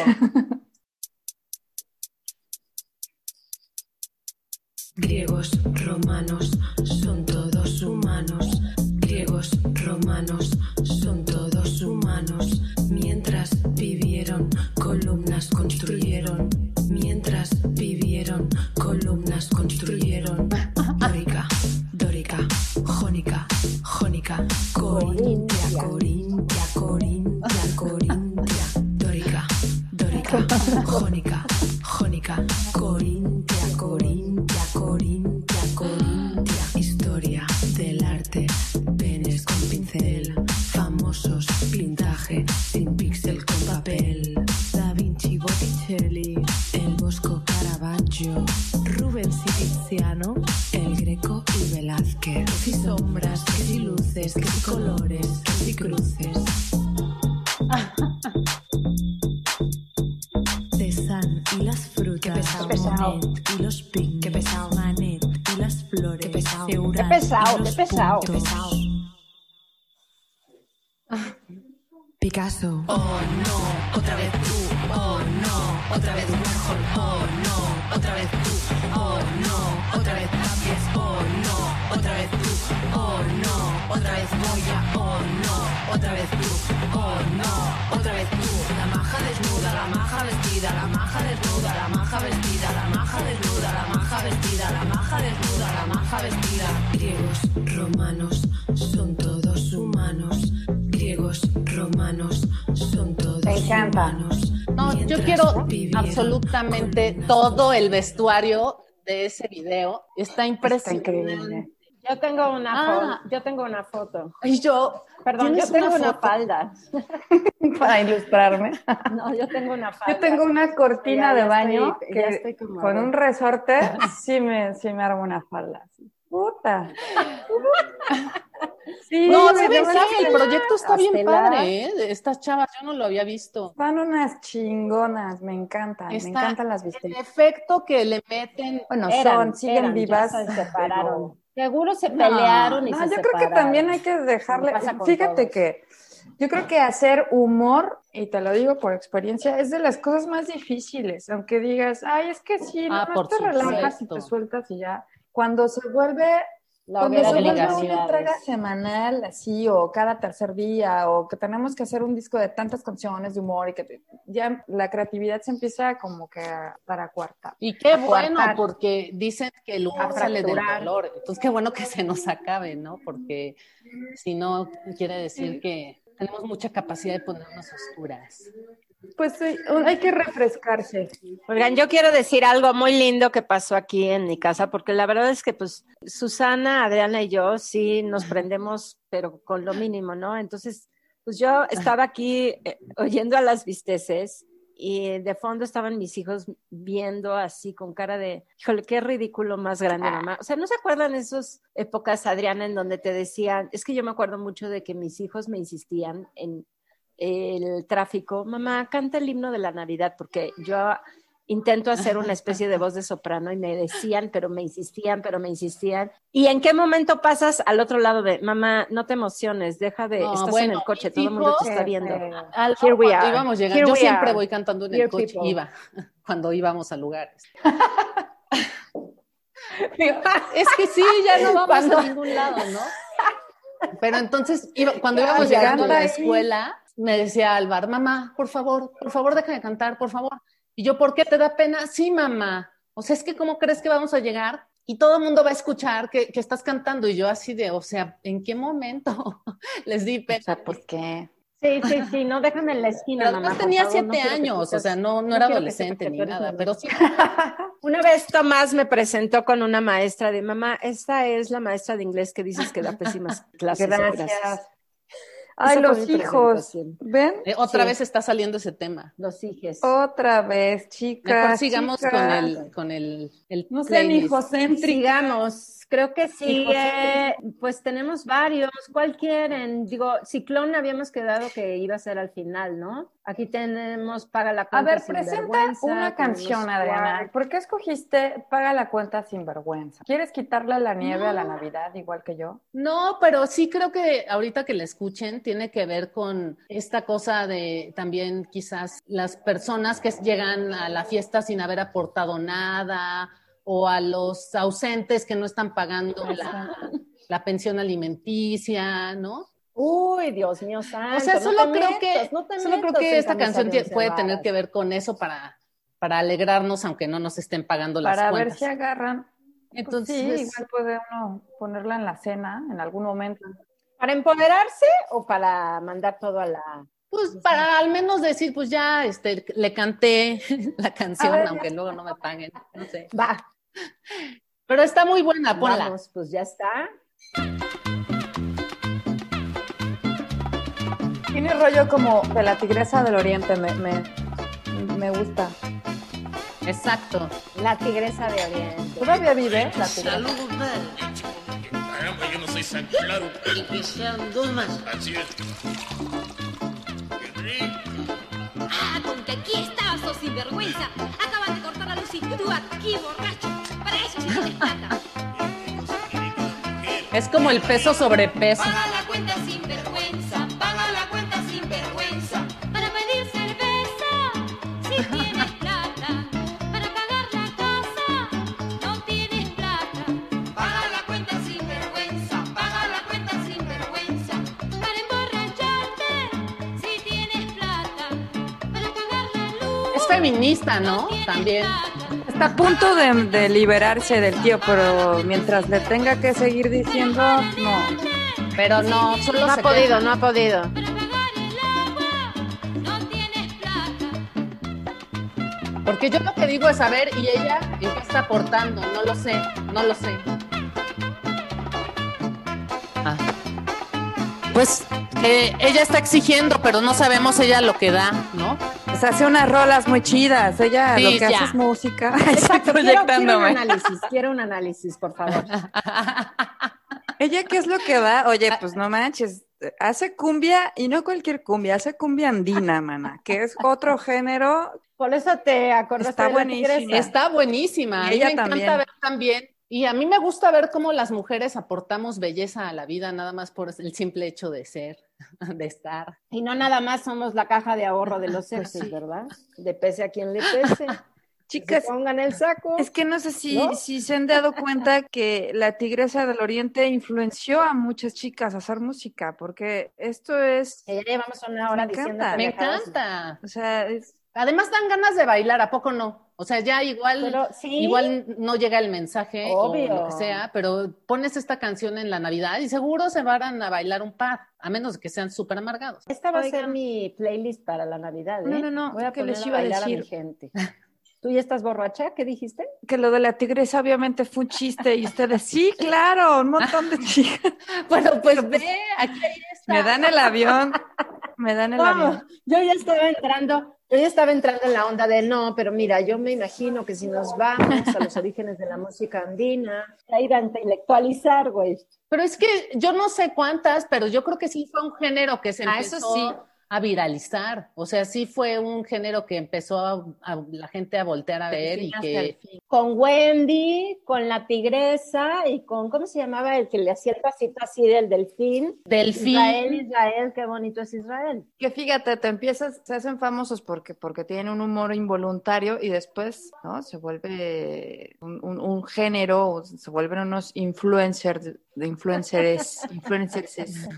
Griegos, romanos, son todos humanos. Griegos, romanos, son todos humanos. Mientras vivieron, columnas construyeron. Mientras vivieron, columnas construyeron. Jónica, corintia, corintia, corintia, corintia. Dórica, dórica, jónica, jónica, corintia, corintia, corintia, corintia. Historia del arte, penes con pincel, famosos, pintaje, sin píxel con papel. Da Vinci, Botticelli, el Bosco Caravaggio, colores, que si cruces. Cézanne y las frutas, pesado. Qué pesado. Y los picnics, qué pesado. Manet y las flores, qué pesado. Qué pesado, qué pesado. Picasso. Oh no, otra vez tú. Oh no, otra vez Warhol. Oh no, otra vez tú. Oh no, otra vez Tapies. Oh no, otra vez tú. Oh no, otra vez Goya. Oh no, otra vez tú. Oh no, otra vez tú. La maja desnuda, la maja vestida, la maja desnuda, la maja vestida, la maja desnuda, la maja vestida, la maja desnuda, la maja vestida. Griegos, romanos, son todos humanos. Griegos, romanos, son todos Me encanta. humanos. No, yo quiero absolutamente todo el vestuario de ese video. Está Está impresionante. increíble. Yo tengo una Ah. foto. Yo tengo una foto. Y yo, Perdón, yo ¿tienes tengo una falda. Para ilustrarme. No, yo tengo una falda. Yo tengo una cortina Ya- de ya baño estoy- ya que estoy como- con un resorte sí me, sí me armo una falda. sí. Puta. Sí, No, me ¿sabes qué? El proyecto está bien padre, ¿eh? Estas chavas, yo no lo había visto. Son unas chingonas, me encantan, me encantan las El bistecs. efecto que le meten. Bueno, Eran, son, siguen eran, ya vivas. se separaron. pero- Seguro se pelearon y no, se yo creo que también hay que dejarle. Fíjate todos. que yo creo que hacer humor, y te lo digo por experiencia, es de las cosas más difíciles. Aunque digas, ay, es que sí, Ah, no por te relajas y te sueltas y ya. Cuando se vuelve La Cuando se vuelve una entrega semanal así o cada tercer día o que tenemos que hacer un disco de tantas canciones de humor y que te- ya la creatividad se empieza como que a, para cuarta. Y qué bueno, porque dicen que el humor sale del dolor. Entonces, qué bueno que se nos acabe, ¿no? Porque si no, quiere decir que tenemos mucha capacidad de ponernos oscuras. Pues hay que refrescarse. Oigan, yo quiero decir algo muy lindo que pasó aquí en mi casa, porque la verdad es que pues Susana, Adriana y yo sí nos prendemos, pero con lo mínimo, ¿no? Entonces, pues yo estaba aquí eh, oyendo a las visteces y de fondo estaban mis hijos viendo así con cara de, híjole, qué ridículo más grande, mamá. O sea, ¿no se acuerdan esas épocas, Adriana, en donde te decían, es que yo me acuerdo mucho de que mis hijos me insistían en el tráfico, mamá, canta el himno de la Navidad, porque yo intento hacer una especie de voz de soprano y me decían, pero me insistían, pero me insistían. ¿Y en qué momento pasas al otro lado de, mamá, no te emociones, deja de, No, estás en el coche, todo el mundo te está viendo. eh, Al- Here we are. íbamos llegando, Here yo siempre are. voy cantando en Here el coche, people. iba, cuando íbamos a lugares. es que sí, ya no vamos Cuando- a ningún lado, ¿no? Pero entonces, iba- cuando íbamos llegando a la escuela, me decía Álvaro, mamá, por favor, por favor, deja de cantar, por favor. Y yo, ¿por qué te da pena? Sí, mamá. O sea, es que ¿cómo crees que vamos a llegar? Y todo el mundo va a escuchar que, que estás cantando. Y yo así de, o sea, ¿en qué momento les di O pena? sea, ¿por qué? Sí, sí, sí, no déjame en la esquina, Pero mamá. tenía favor, siete no años, o sea, no, no, no era adolescente ni nada, pero sí. Una vez Tomás me presentó con una maestra de mamá, esta es la maestra de inglés que dices que da pésimas clases. Gracias. Ay, Esa los hijos. ¿Ven? Eh, otra Sí. vez está saliendo ese tema. Los hijos. Otra vez, chicas. Mejor sigamos chicas. con el, con el, el No sean playlist. hijocéntricas. Sigamos, creo que sí. Eh, pues tenemos varios. ¿Cuál quieren? Digo, Ciclón habíamos quedado que iba a ser al final, ¿no? Aquí tenemos Paga la A cuenta. ver, sin presenta vergüenza, una canción, Adriana. ¿Por qué escogiste Paga la cuenta sin vergüenza? ¿Quieres quitarle la nieve a la Navidad igual que yo? No, pero sí creo que ahorita que la escuchen tiene que ver con esta cosa de también quizás las personas que llegan a la fiesta sin haber aportado nada o a los ausentes que no están pagando la, la pensión alimenticia, ¿no? Uy, Dios mío santo. O sea, solo creo metas, que, no solo creo que esta canción puede tener que ver con eso para, para alegrarnos, aunque no nos estén pagando las Para ver cuentas. si agarran. Pues Entonces, sí, igual puede uno ponerla en la cena en algún momento. ¿Para empoderarse o para mandar todo a la... Pues para al menos decir, pues ya este, le canté la canción, ver, aunque luego no me paguen, no sé. Va, Pero está muy buena, ponla. vamos, pues ya está. Tiene rollo como de la tigresa del oriente, me, me, me gusta. Exacto. La tigresa de Oriente. ¿Todavía vive la tigresa? Saludos. Caramba, yo no soy tan claro. Y que sean dos más. Así es. Qué rico. Ah, con que aquí estabas, sos sinvergüenza. Acaban de cortar la luz y tú aquí, borracho. Para eso sí tienes plata. Es como el peso sobre peso. Paga la cuenta sin vergüenza. Paga la cuenta sin vergüenza. Para pedir cerveza, si tienes plata. Para pagar la casa, no tienes plata. Paga la cuenta sin vergüenza. Paga la cuenta sin vergüenza. Para emborracharte, si tienes plata. Para pagar la luz. Es feminista, ¿no? También. plata. Está a punto de, de liberarse del tío, pero mientras le tenga que seguir diciendo, no. Pero no, solo No ha podido, no ha podido. Porque yo lo que digo es, a ver, ¿y ella en qué está aportando? No lo sé, no lo sé. Ah. Pues eh, ella está exigiendo, pero no sabemos ella lo que da, ¿no? Sea, hace unas rolas muy chidas. Ella Sí, lo que ya. hace es música. Exacto, quiero, quiero un análisis, quiero un análisis, por favor. ¿Ella qué es lo que da? Oye, pues no manches. Hace cumbia y no cualquier cumbia, hace cumbia andina, mana, que es otro género. Por eso te acordaste Está de buenísima. Está buenísima. Y A mí ella me encanta ver también. Y a mí me gusta ver cómo las mujeres aportamos belleza a la vida, nada más por el simple hecho de ser, de estar. Y no nada más somos la caja de ahorro de los sexos, ¿verdad? De pese a quien le pese. Chicas, se pongan el saco. es que no sé si, ¿No? si se han dado cuenta que la Tigresa del Oriente influenció a muchas chicas a hacer música, porque esto es, Que ya llevamos una hora Me diciendo encanta. Me encanta. o sea, es, Además dan ganas de bailar, ¿a poco no? O sea, ya igual, Pero sí. igual no llega el mensaje Obvio. o lo que sea, pero pones esta canción en la Navidad y seguro se van a bailar un par, a menos que sean súper amargados. Esta va a ser mi playlist para la Navidad, ¿eh? No, no, no, Voy a ¿qué poner les a iba a bailar a mi decir? gente. ¿Tú ya estás borracha? ¿Qué dijiste? que lo de la Tigresa obviamente fue un chiste y ustedes, sí, claro, un montón de chicas. Bueno, pues ve, aquí está. Me dan el avión, me dan el Vamos, avión. yo ya estaba entrando. Ya estaba entrando en la onda de no, pero mira, yo me imagino que si nos vamos a los orígenes de la música andina, a ir a intelectualizar, güey. Pero es que yo no sé cuántas, pero yo creo que sí fue un género que se Ah, eso empezó sí. a viralizar. O sea, sí fue un género que empezó a, a la gente a voltear a ver y que fin. Con Wendy, con la tigresa y con, ¿cómo se llamaba? El que le hacía el pasito así del delfín. Delfín. Israel, Israel, qué bonito es Israel. Que fíjate, te empiezas, se hacen famosos porque, porque tienen un humor involuntario y después, ¿no? Se vuelve un, un- un género, se vuelven unos influencers, influencers, influencers.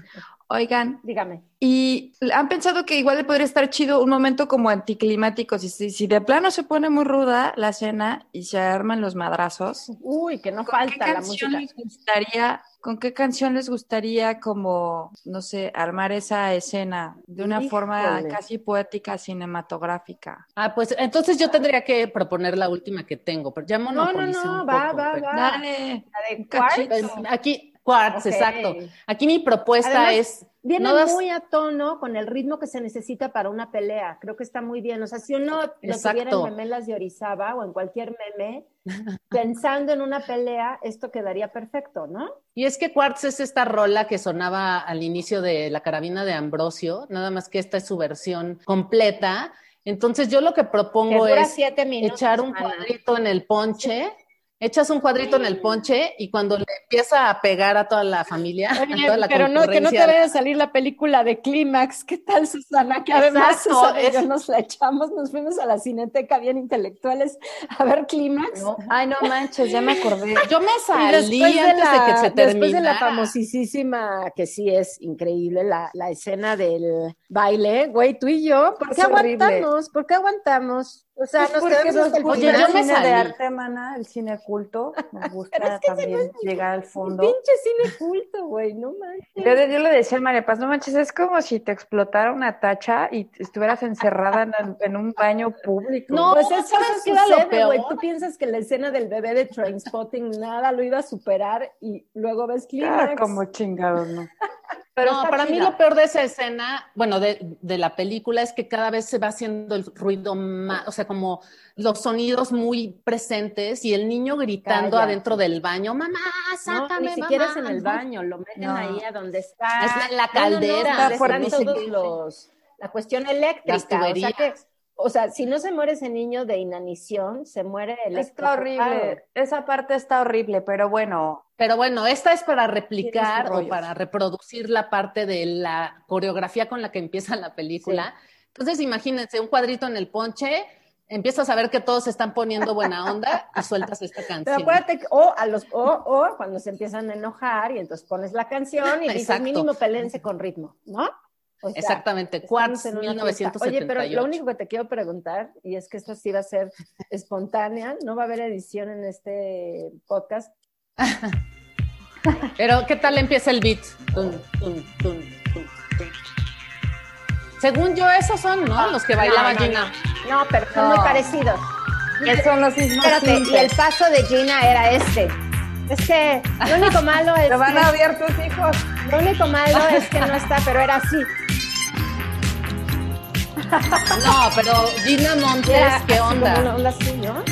Oigan, Dígame. y han pensado que igual le podría estar chido un momento como anticlimático, si, si, si de plano se pone muy ruda la cena y se arman los madrazos. Uy, que no ¿Con qué falta la canción música. les gustaría, con qué canción les gustaría como, no sé, armar esa escena de una forma casi poética, cinematográfica? Ah, pues entonces yo tendría que proponer la última que tengo, pero ya No, no, no, un va, poco, va, pero- va. Dale. La de. Pues, Aquí, Quartz, exacto. Aquí mi propuesta Además, es Viene no das- muy a tono con el ritmo que se necesita para una pelea. Creo que está muy bien. O sea, si uno lo tuviera en Memelas de Orizaba o en cualquier meme, pensando en una pelea, esto quedaría perfecto, ¿no? Y es que Quartz es esta rola que sonaba al inicio de la carabina de Ambrosio, nada más que esta es su versión completa. Entonces yo lo que propongo es siete minutos. echar un cuadrito en el ponche, echas un cuadrito en el ponche y cuando le empieza a pegar a toda la familia, a toda la pero no, que no te vaya a salir la película de Clímax. ¿Qué tal, Susana? Que además Susana y es- yo nos la echamos, nos fuimos a la cineteca bien intelectuales a ver Clímax. Ay, no manches, ya me acordé. Yo me salí después de antes de, la- que se terminara. Después de la famosísima, que sí es increíble, la, la escena del baile, güey, tú y yo, ¿por qué horrible. aguantamos? ¿Por qué aguantamos? O sea, nos quedamos nos hasta el gusta Oye, yo el me cine de salí. arte, mana, el cine culto. Nos gusta es que también no es llegar al fondo. Pinche cine culto, güey, no manches. Yo, yo le decía a María Paz, no manches, es como si te explotara una tacha y estuvieras encerrada en, un baño público. No, Pues eso, ¿sabes eso qué lo peor? güey. Tú piensas que la escena del bebé de Trainspotting nada lo iba a superar y luego ves Ah, Clímax. como chingados, ¿no? Pero no, para mí lo peor de esa escena, bueno, de, de la película es que cada vez se va haciendo el ruido más, o sea, como los sonidos muy presentes y el niño gritando adentro del baño, mamá, No, sácame, ni siquiera es mamá", en el ¿no? baño, lo meten No. ahí a donde está. Es en la No, no, no, caldera. Está están todos los, la cuestión eléctrica. Las o sea que, o sea, si no se muere ese niño de inanición, se muere el Está horrible. Esa parte está horrible, pero bueno, Pero bueno, esta es para replicar o para reproducir la parte de la coreografía con la que empieza la película. Entonces, imagínense un cuadrito en el ponche, empiezas a ver que todos se están poniendo buena onda y sueltas esta canción. Pero acuérdate, que- o, a los, o, o cuando se empiezan a enojar y entonces pones la canción y dices Exacto. mínimo pelense con ritmo, ¿no? O sea, Exactamente, Quartz en una fiesta. 1978. Oye, pero lo único que te quiero preguntar, y es que esto sí va a ser espontánea, no va a haber edición en este podcast. Pero, ¿qué tal empieza el beat? Tun, tun, tun. Según yo, esos son, ¿no? Los que bailaba No, no, Gina. No, pero son muy parecidos. son los mismos. Espérate, y el paso de Gina era este. Es que lo único malo es Te van a odiar tus hijos. lo único malo es que no está, pero era así. No, pero Gina Montes, Era ¿qué así, onda? como una onda así, ¿no?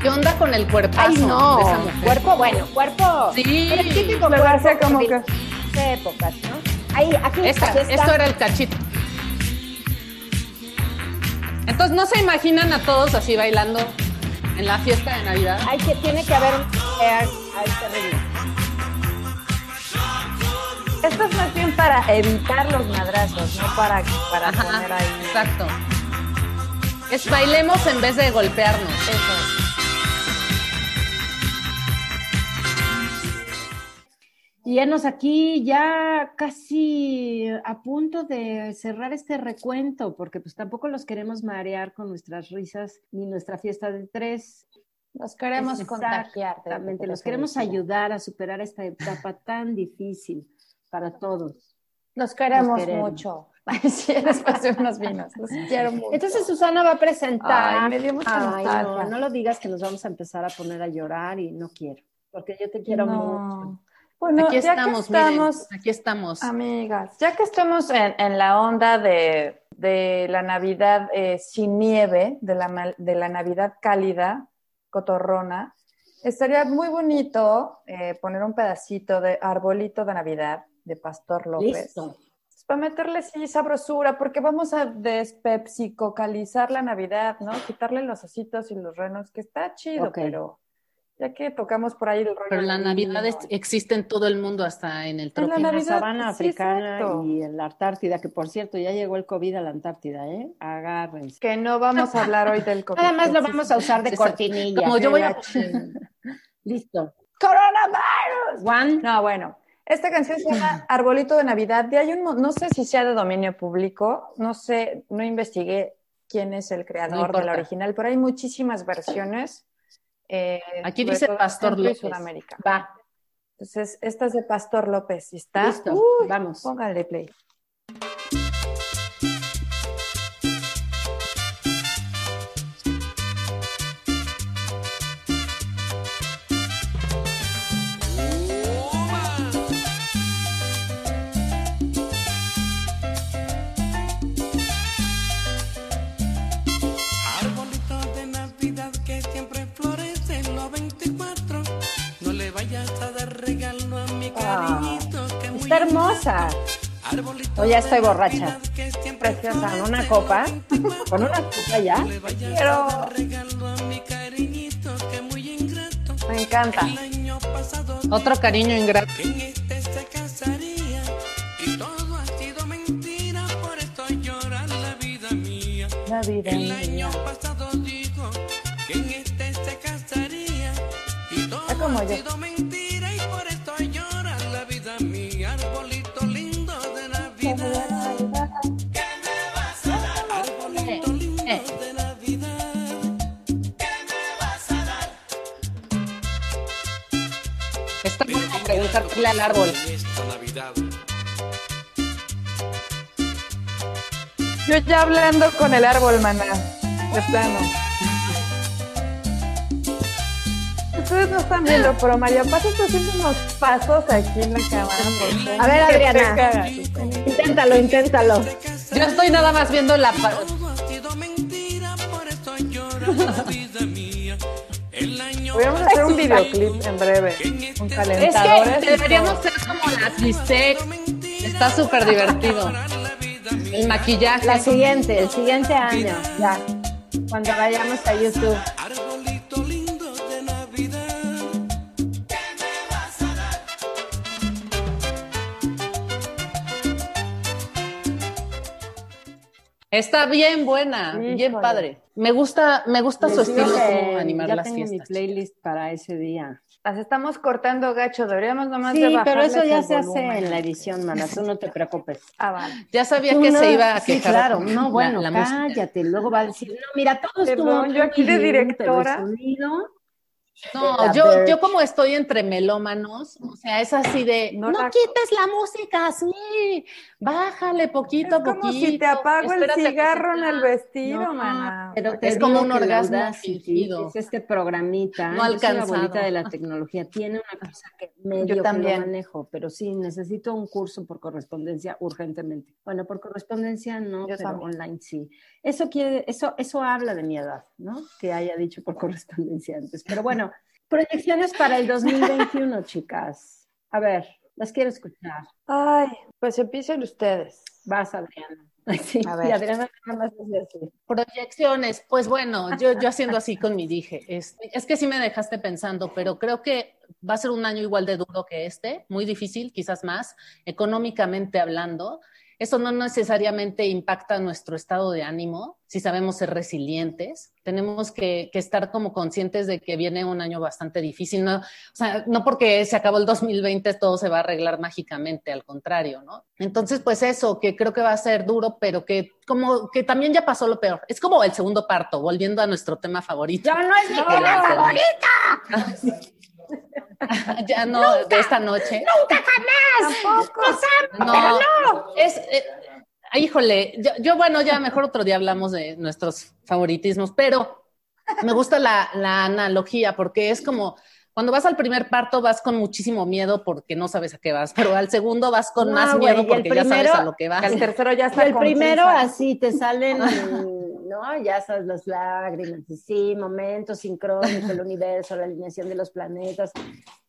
¿Qué onda con el cuerpazo Ay, de esa no. mujer? Cuerpo, bueno, cuerpo. Sí. Pero el típico Me cuerpo parece como de que- de épocas, ¿no? Ahí, aquí, Esta, aquí está. esto era el cachito. Entonces, ¿no se imaginan a todos así bailando en la fiesta de Navidad? Hay que, tiene que haber ritmo. Esto es más bien para evitar los madrazos, no para, para Ajá, poner ahí. exacto. Es bailemos en vez de golpearnos. Y enos aquí ya casi a punto de cerrar este recuento, porque pues tampoco los queremos marear con nuestras risas ni nuestra fiesta de tres. Los queremos contagiar. Exactamente, los queremos ayudar a superar esta etapa tan difícil para todos. Los queremos Los queremos. mucho. Sí, después de unos vinos. Los quiero mucho. Entonces Susana va a presentar. Ay, me dio mucha Ay, no lo digas que nos vamos a empezar a poner a llorar y no quiero, porque yo te quiero mucho. No. Bueno, aquí ya que estamos, estamos, miren, aquí estamos. amigas, ya que estamos en, en la onda de, de la Navidad eh, sin nieve, de la, mal- de la Navidad cálida, cotorrona, estaría muy bonito eh, poner un pedacito de arbolito de Navidad de Pastor López. Listo. Pues para meterle sí sabrosura, porque vamos a despepsicocalizar la Navidad, ¿no? Quitarle los ositos y los renos, que está chido, pero ya que tocamos por ahí el rollo. Pero la Navidad es- existe en todo el mundo, hasta en el la trópico. En la Navidad, sabana sí, africana y en la Antártida, que por cierto ya llegó el COVID a la Antártida, ¿eh? Agárrense. Que no vamos a hablar hoy del COVID. Nada más lo vamos a usar de cortinilla. Como yo voy a La Listo. ¡Coronavirus! Juan, No, bueno. Esta canción se llama Arbolito de Navidad. De hay un, no sé si sea de dominio público, no sé, no investigué quién es el No creador de importa. la original, pero hay muchísimas versiones. Eh, Aquí dice Pastor López. Sudamérica. va. Entonces, esta es de Pastor López. ¿y ¿Está? Listo. Uy, Vamos. póngale play. Hermosa. O ya estoy borracha. Preciosa. florece Una en copa. los 24. Con una copa ya. Pero-. Me encanta. Otro cariño ingrato. en la vida. El año pasado dijo que en este se casaría y todo como yo. Al árbol. Esta Navidad. Yo ya hablando con el árbol, maná. De plano. Ustedes no están viendo, pero María Paz está haciendo unos pasos aquí en la cámara. A ver, Adriana. Inténtalo, inténtalo. Yo estoy nada más viendo la... Podríamos hacer un videoclip en breve. Con Es calentadores. que deberíamos ser como la Tristec. Está súper divertido. El maquillaje. La siguiente, el siguiente año. Ya. Cuando vayamos a YouTube. Está bien buena, bien padre. Me gusta, me gusta su Les estilo como animar ya las tengo mi playlist para ese día. Las estamos cortando gacho. Deberíamos nomás de Sí, pero bajarles eso ya se hace en la edición, mana. Tú no te preocupes. Ah, vale. Ya sabía Tú que no- se iba a sí, quejar. claro. No, la- bueno, la música. cállate. Luego va a decir, no, mira, todo estuvo Perdón, yo muy aquí de pero directora. sonido- No, La yo, yo como estoy entre melómanos, o sea, es así de, No no, la- quites la música así, bájale poquito Es a como poquito. si te apago el cigarro en el vestido, No, maná. Pero te Es como un la orgasmo fingido. Es este programita. No yo soy alcanzado. abuelita de la tecnología. Tiene una cosa que medio Yo que manejo, pero sí, necesito un curso por correspondencia urgentemente. Bueno, por correspondencia no, Yo pero también. online sí. Eso quiere, eso, eso habla de mi edad, ¿no? Que haya dicho por correspondencia antes. Pero bueno, proyecciones para el 2021, chicas. A ver, las quiero escuchar. Ay, pues empiecen ustedes. Vas, Adriana. Sí, A ver. Adriana. Proyecciones, pues bueno, yo, yo haciendo así con mi dije, es, es que sí me dejaste pensando, pero creo que va a ser un año igual de duro que este, muy difícil, quizás más, económicamente hablando. Eso no necesariamente impacta nuestro estado de ánimo, si sabemos ser resilientes. Tenemos que, que estar como conscientes de que viene un año bastante difícil. No, o sea, no porque se acabó el 2020 todo se va a arreglar mágicamente, al contrario, ¿no? Entonces, pues eso, que creo que va a ser duro, pero que como que también ya pasó lo peor. Es como el segundo parto, volviendo a nuestro tema favorito. Ya no es mi tema favorita. ya no, de esta noche. Nunca jamás. No, es, eh, híjole, yo, yo, bueno, ya mejor otro día hablamos de nuestros favoritismos, pero me gusta la, la analogía porque es como cuando vas al primer parto vas con muchísimo miedo porque no sabes a qué vas, pero al segundo vas con No, más miedo porque ya sabes a lo que vas. El tercero ya Y está el con primero así te salen, ¿no? Ya sabes, las lágrimas, y sí, momentos sincrónicos, el universo, la alineación de los planetas.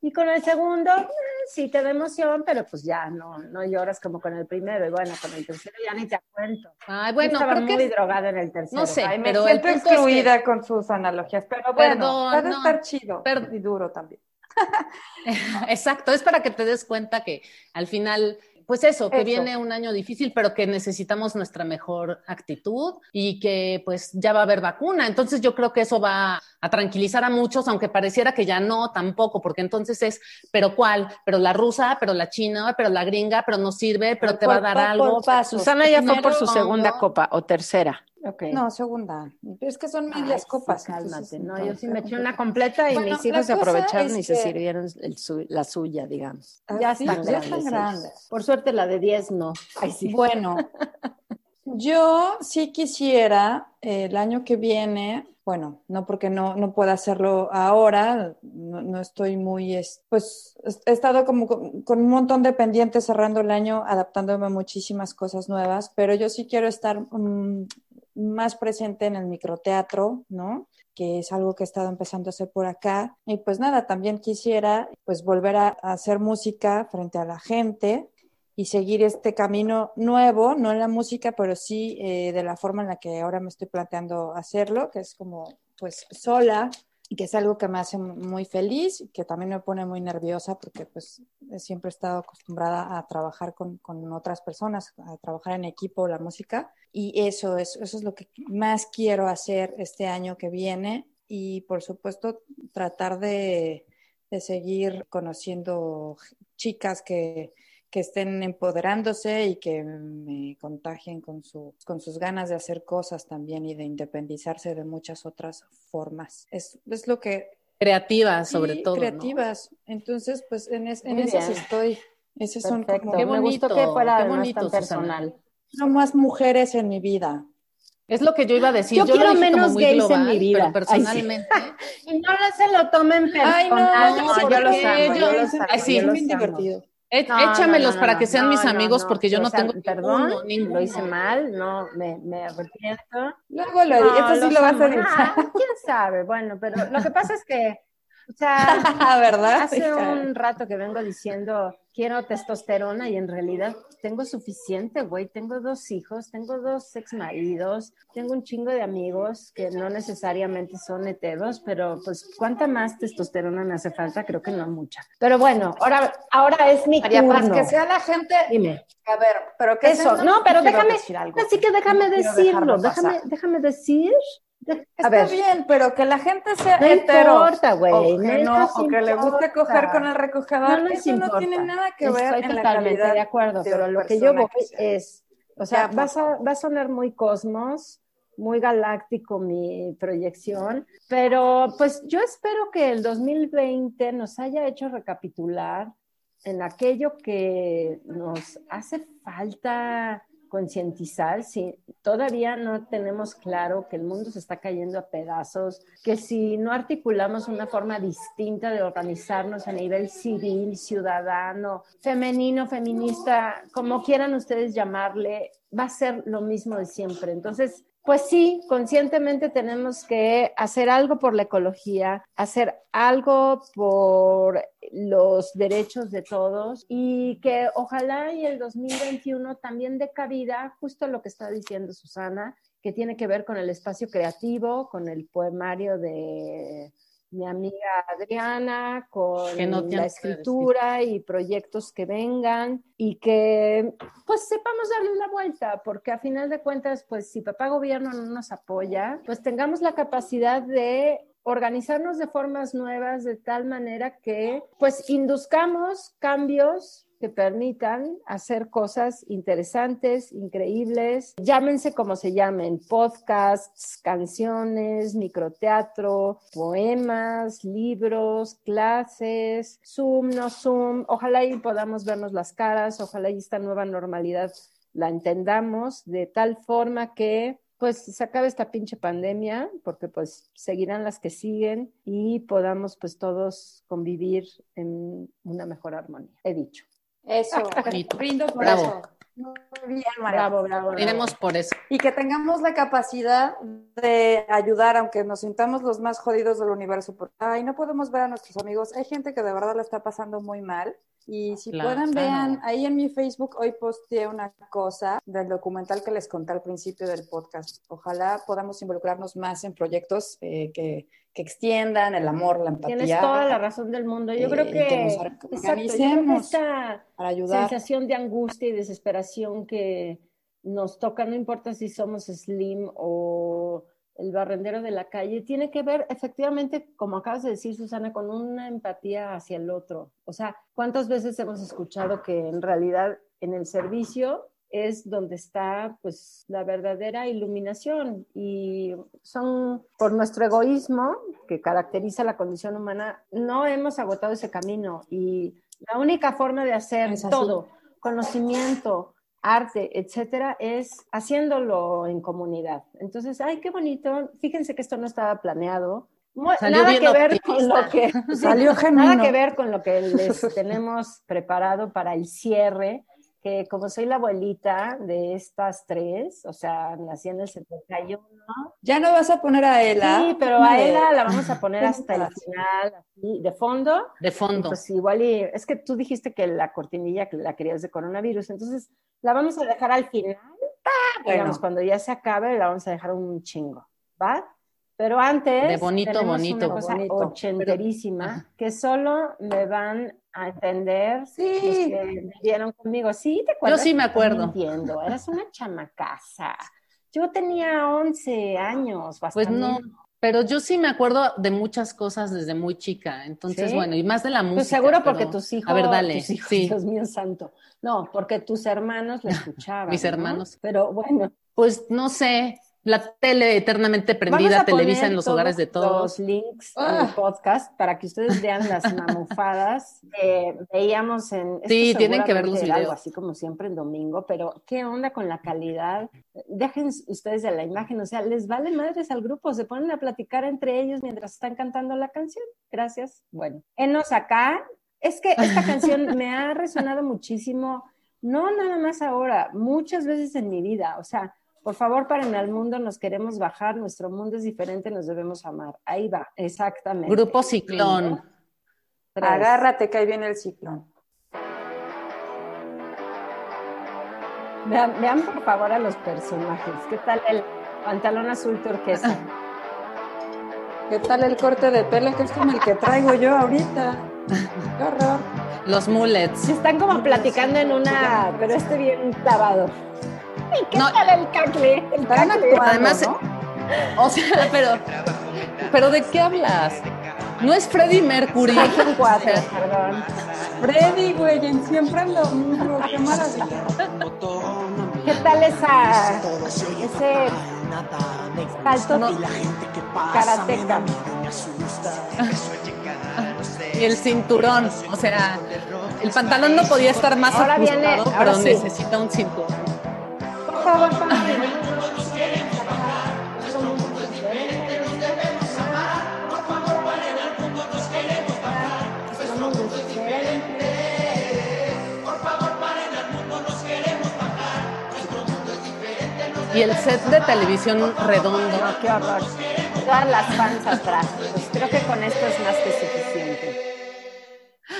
Y con el segundo, eh, sí te da emoción, pero pues ya no, no lloras como con el primero. Y bueno, con el tercero ya ni te cuento. Ay, Yo bueno, estaba creo que muy es- drogada en el tercero. no sé, Ay, me pero el siento punto es que- excluida con sus analogías, pero bueno, Perdón, puede no. estar chido Per- y duro también. Exacto, es para que te des cuenta que al final, pues eso, que Eso. viene un año difícil, pero que necesitamos nuestra mejor actitud y que pues ya va a haber vacuna. Entonces yo creo que eso va a tranquilizar a muchos, aunque pareciera que ya no, tampoco, porque entonces es, pero cuál, pero la rusa, pero la china, pero la gringa, pero no sirve, pero te va a dar Por- algo. Susana ya fue por su segunda copa o tercera. No, segunda. Es que son Ay, medias sí, copas. cálmate. entonces, No, yo sí me eché una completa y Bueno, mis hijos se aprovecharon y se que- sirvieron el su- la suya, digamos. Ah, ya sí, están ya grandes. están grandes. Por suerte la de 10 no. Ay, sí. Bueno, yo sí quisiera eh, el año que viene, bueno, no porque no, no pueda hacerlo ahora, no, no estoy muy, es- pues es- he estado como con, con un montón de pendientes cerrando el año, adaptándome a muchísimas cosas nuevas, pero yo sí quiero estar mm, más presente en el microteatro, ¿no? que es algo que he estado empezando a hacer por acá. Y pues nada, también quisiera pues volver a, hacer música frente a la gente y seguir este camino nuevo, no en la música, pero sí eh, de la forma en la que ahora me estoy planteando hacerlo, que es como pues sola y que es algo que me hace muy feliz que también me pone muy nerviosa porque pues siempre he estado acostumbrada a trabajar con, con otras personas, a trabajar en equipo la música. Y eso es, eso es lo que más quiero hacer este año que viene y por supuesto tratar de, de seguir conociendo chicas que, que estén empoderándose y que me contagien con, su, con sus ganas de hacer cosas también y de independizarse de muchas otras formas. Es, es lo que... Creativas, sobre todo. ¿no? creativas. Entonces, pues en, es- en Muy esas estoy. Esos son como Qué me bonito, que fuera qué bonito, tan personal. no más mujeres en mi vida. Es lo que yo iba a decir. Yo lo quiero menos muy gays en mi vida. Pero Ay, sí. personalmente. Y no se lo tomen personal. Ay, no, no, ¿por yo los qué? amo, Yo- yo los amo, Ay, sí. yo es amo. divertido. No, Échamelos no, no, para no, que sean no, mis no, amigos, no. porque yo O no sea, tengo Perdón, ninguno, lo hice mal, no, me, me arrepiento. Luego lo No, esto sí lo vas a editar. Quién sabe, bueno, pero lo que pasa es que, o sea, ¿Verdad? hace un rato que vengo diciendo quiero testosterona y en realidad tengo suficiente, güey. Tengo dos hijos, tengo dos ex maridos, tengo un chingo de amigos que no necesariamente son heteros, pero pues cuánta más testosterona me hace falta, creo que no mucha. Pero bueno, ahora, ahora es mi María turno. que sea la gente. Dime. A ver, pero que Eso, no, pero déjame, decir algo. así que déjame decirlo, déjame, déjame decir. Está a ver, bien, pero que la gente sea No hetero. importa, güey, O que, no, o que le guste coger con el recogedor. no Eso importa. no tiene nada que ver Estoy en la totalmente calidad de acuerdo, de pero lo que yo voy que es, o sea, Ya, a, va a sonar muy cosmos, muy galáctico mi proyección, pero pues yo espero que el 2020 nos haya hecho recapitular en aquello que nos hace falta concientizar, si todavía no tenemos claro que el mundo se está cayendo a pedazos, que si no articulamos una forma distinta de organizarnos a nivel civil, ciudadano, femenino, feminista, como quieran ustedes llamarle, va a ser lo mismo de siempre. Entonces, pues sí, conscientemente tenemos que hacer algo por la ecología, hacer algo por los derechos de todos y que ojalá y el 2021 también dé cabida justo lo que está diciendo Susana, que tiene que ver con el espacio creativo, con el poemario de mi amiga Adriana, con no la escritura y proyectos que vengan y que pues sepamos darle una vuelta, porque a final de cuentas, pues si papá gobierno no nos apoya, pues tengamos la capacidad de organizarnos de formas nuevas de tal manera que pues induzcamos cambios que permitan hacer cosas interesantes, increíbles, llámense como se llamen, podcasts, canciones, microteatro, poemas, libros, clases, Zoom, no Zoom, ojalá y podamos vernos las caras, ojalá y esta nueva normalidad la entendamos de tal forma que pues se acabe esta pinche pandemia, porque pues seguirán las que siguen y podamos pues todos convivir en una mejor armonía. He dicho. Eso, Bonito. brindo por Bravo. eso. Muy bien, María. Bravo, bravo. por eso. Y que tengamos la capacidad de ayudar, aunque nos sintamos los más jodidos del universo, porque ay, no podemos ver a nuestros amigos. Hay gente que de verdad la está pasando muy mal. Y si Claro, pueden, claro. vean, ahí en mi Facebook hoy posteé una cosa del documental que les conté al principio del podcast. Ojalá podamos involucrarnos más en proyectos eh, que, que extiendan el amor, la empatía. Tienes toda la razón del mundo. Yo eh, creo que, que nos exacto, yo creo que organicemos esta para ayudar. sensación de angustia y desesperación que nos toca, no importa si somos Slim o el barrendero de la calle, tiene que ver efectivamente, como acabas de decir, Susana, con una empatía hacia el otro. O sea, ¿cuántas veces hemos escuchado que en realidad en el servicio es donde está pues la verdadera iluminación y son por nuestro egoísmo que caracteriza la condición humana, no hemos agotado ese camino. Y la única forma de hacer todo, conocimiento, arte, etcétera, es haciéndolo en comunidad. Entonces, ay, qué bonito. Fíjense que esto no estaba planeado. Salió Nada que ver con lo que Salió Nada que ver con lo que les tenemos preparado para el cierre, que como soy la abuelita de estas tres, o sea, nací en el 71. Ya no vas a poner a Ela. Sí, pero a Ela la vamos a poner hasta el final, así, de fondo. De fondo. Pues igual y es que tú dijiste que la cortinilla que la querías de coronavirus, entonces la vamos a dejar al final, Bueno. digamos, cuando ya se acabe la vamos a dejar un chingo, ¿va? Pero antes De bonito, bonito. una cosa Bonito. ochenterísima que solo me van a entender Sí. vivieron conmigo. Sí, te acuerdas. Yo sí me acuerdo. mintiendo, eras una chamacaza. Yo tenía 11 años, Pues bastante. no, pero yo sí me acuerdo de muchas cosas desde muy chica. Entonces, ¿Sí? bueno, y más de la música. Pues seguro porque pero- tus hijos, A ver, dale. tus hijos, sí. Dios mío santo. No, porque tus hermanos la escuchaban. Mis ¿no? hermanos. Pero bueno, Pues no sé, la tele eternamente prendida, a Televisa en los hogares de todos. Los links en Ah. el podcast para que ustedes vean las mamufadas que veíamos en. Sí, tienen que ver los era algo videos. así como siempre en domingo, pero ¿qué onda con la calidad? Dejen ustedes de la imagen, o sea, les vale madres al grupo, se ponen a platicar entre ellos mientras están cantando la canción. Gracias. Bueno, enos acá. Es que esta canción me ha resonado muchísimo, no nada más ahora, muchas veces en mi vida. O sea, por favor, párenme al mundo, nos queremos bajar, nuestro mundo es diferente, nos debemos amar. Ahí va, exactamente. Grupo Ciclón. Tres. Agárrate que ahí viene el ciclón. Vean, vean, por favor a los personajes. ¿Qué tal el pantalón azul turquesa? ¿Qué tal el corte de pelo que es como el que traigo yo ahorita? Qué horror. Los mullets. Están como platicando en una, pero este bien clavado. ¿Y qué No. tal el cacle? El cacle. Además, ¿no? O sea, pero, pero ¿de qué hablas? No es Freddie Mercury. Son cuatro, perdón. Freddy, güey, siempre en domingo. Qué maravilla. ¿Qué tal esa, ese salto No. karateca? y el cinturón. O sea, el pantalón no podía estar más Ahora ajustado, viene- ahora pero sí. necesita un cinturón. Favor. Y el set de televisión redondo. No, qué horror. Todas las fans atrás. Pues creo que con esto es más que suficiente.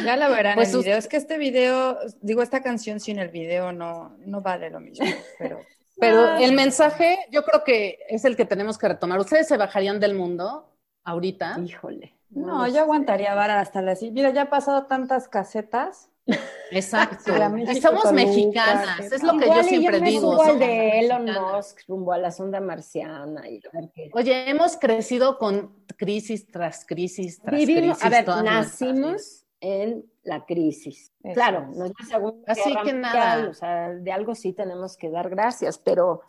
Ya la verán Pues el video. Es que este video, digo, esta canción sin el video no, no vale lo mismo. Pero Pero el mensaje, yo creo que es el que tenemos que retomar. ¿Ustedes se bajarían del mundo ahorita? Híjole. no, yo aguantaría vara hasta la Mira, ya ha pasado tantas casetas. Exacto. Somos mexicanas, es lo que Igual yo siempre me digo. subo al de Elon mexicanas. Musk rumbo a la sonda marciana y. Oye, hemos crecido con crisis tras crisis tras Vivimos, crisis. a ver, nacimos en la crisis. Eso claro, no es Así que nada. o sea, de algo sí tenemos que dar gracias, pero,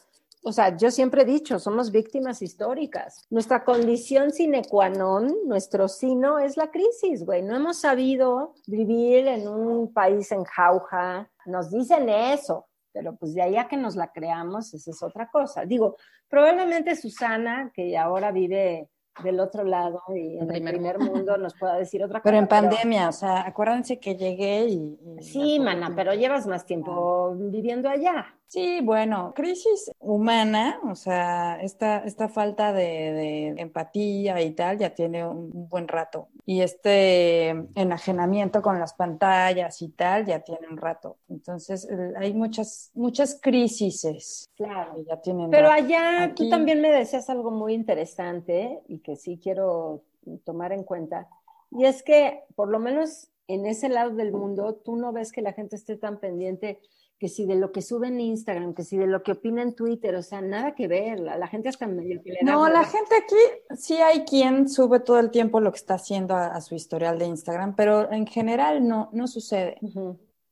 o sea, yo siempre he dicho, somos víctimas históricas. Nuestra condición sine qua non, nuestro sino es la crisis, güey. No hemos sabido vivir en un país en jauja. Nos dicen eso, Pero pues de ahí a que nos la creamos, esa es otra cosa. Digo, probablemente Susana, que ahora vive del otro lado y en el Primer mundo nos pueda decir otra cosa. Pero en pandemia, o sea, acuérdense que llegué y... y- Sí, mana, pero llevas más tiempo viviendo allá. Sí, bueno, crisis humana, o sea, esta, esta falta de, de empatía y tal ya tiene un buen rato. Y este enajenamiento con las pantallas y tal ya tiene un rato. Entonces, hay muchas, muchas crisis Claro. que ya tienen Pero rato. allá tú también me decías algo muy interesante y que sí quiero tomar en cuenta. Y es que por lo menos en ese lado del mundo tú no ves que la gente esté tan pendiente que si de lo que sube en Instagram, que si de lo que opina en Twitter, o sea, nada que ver. La, la gente hasta medio que le da No, la gente aquí sí hay quien sube todo el tiempo lo que está haciendo a, a su historial de Instagram, pero en general no, no sucede.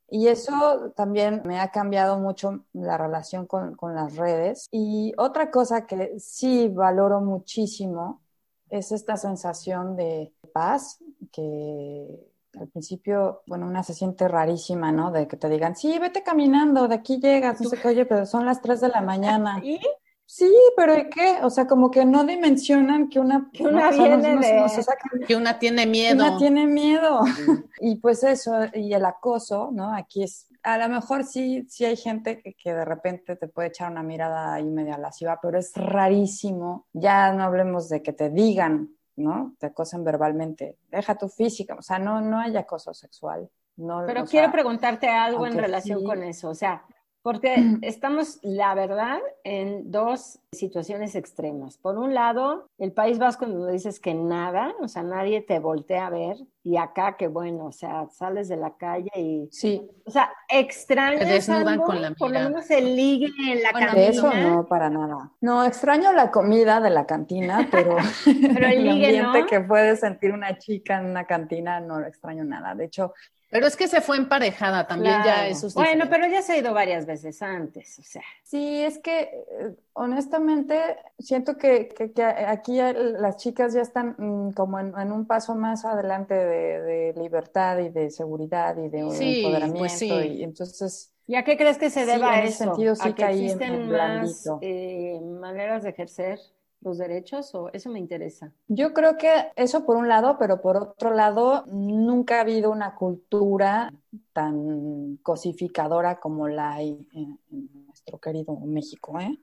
Y eso también me ha cambiado mucho la relación con, con las redes. Y otra cosa que sí valoro muchísimo es esta sensación de paz que al principio, bueno, una se siente rarísima, ¿no? De que te digan, sí, vete caminando, de aquí llegas, no sé qué, oye, pero son las 3 de la mañana. ¿Y? Sí, pero ¿y qué? O sea, como que no dimensionan que una, Que una o sea, nos- viene nos- de- nos sacan- Que una tiene miedo. una tiene miedo. Y pues eso, y el acoso, ¿no? Aquí es, a lo mejor sí, sí hay gente que, que de repente te puede echar una mirada ahí media lasciva, pero es rarísimo. Ya no hablemos de que te digan, ¿no? Te acosan verbalmente. Deja tu física, o sea, no, no hay acoso sexual. No, Pero quiero sea, preguntarte algo en relación sí. con eso, o sea, porque estamos, la verdad, en dos situaciones extremas. Por un lado, el País Vasco donde dices que nada, o sea, nadie te voltea a ver, y acá que bueno, o sea, sales de la calle y, Sí, o sea, extrañas Te desnudan algo, con la por lo menos el ligue en la Bueno, de eso cantina. no, para nada. No, extraño la comida de la cantina, pero, Pero el ligue, ambiente ¿no? que puede sentir una chica en una cantina no lo extraño nada. De hecho, Pero es que se fue emparejada también, ya Claro. eso es Bueno, diferente. pero ya se ha ido varias veces antes, o sea. Sí, es que eh, honestamente siento que, que- que aquí las chicas ya están mm, como en, en un paso más adelante de, de libertad y de seguridad y de Sí, empoderamiento. pues sí. Y entonces, ¿Y a qué crees que se Sí, deba en ese eso? sentido sí ¿A que en- existen en más eh, maneras de ejercer los derechos? ¿O eso me interesa? yo creo que eso por un lado, pero por otro lado, nunca ha habido una cultura tan cosificadora como la hay en, nuestro querido México, ¿eh?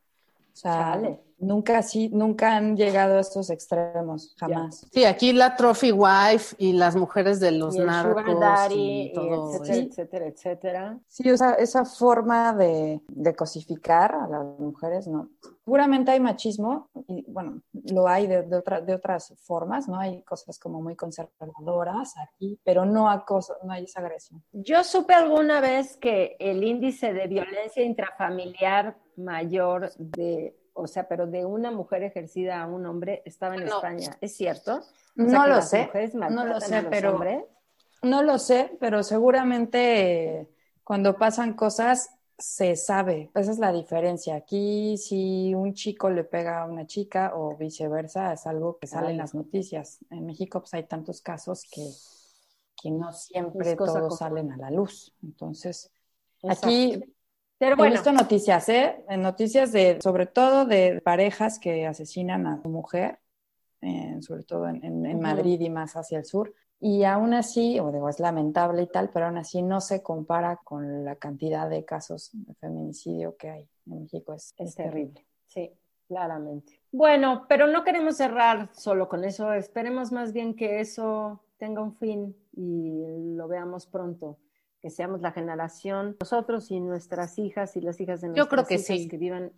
O sea, Chale. nunca sí, nunca han llegado a estos extremos, jamás. Sí, aquí la trophy wife y las mujeres de los y el narcos sugar daddy, y y todo etcétera, eso. etcétera, etcétera. Sí, o sea, esa forma de, de cosificar a las mujeres, no. Seguramente hay machismo, y bueno, lo hay de, de, otra- de otras formas, ¿no? Hay cosas como muy conservadoras aquí, pero no, acoso, no hay esa agresión. Yo supe alguna vez que el índice de violencia intrafamiliar mayor de, o sea, pero de una mujer ejercida a un hombre estaba en No. España. ¿Es cierto? O No sea, lo sé, no lo sé, pero- hombres. No lo sé, pero seguramente cuando pasan cosas se sabe. Esa es la diferencia. Aquí si un chico le pega a una chica o viceversa, es algo que sale en las noticias. En México pues hay tantos casos que, que no siempre cosa todos salen a la luz. Entonces, Exacto. aquí Pero he bueno, visto noticias, ¿eh? Noticias de, sobre todo de parejas que asesinan a su mujer, eh, sobre todo en, en- en Ujú. Madrid y más hacia el sur. Y aún así, o digo, es lamentable y tal, pero aún así no se compara con la cantidad de casos de feminicidio que hay en México. Es, Es es terrible. terrible, sí, claramente. Bueno, pero no queremos cerrar solo con eso, esperemos más bien que eso tenga un fin y lo veamos pronto, que seamos la generación, nosotros y nuestras hijas y las hijas de Yo nuestras creo que hijas sí. que vivan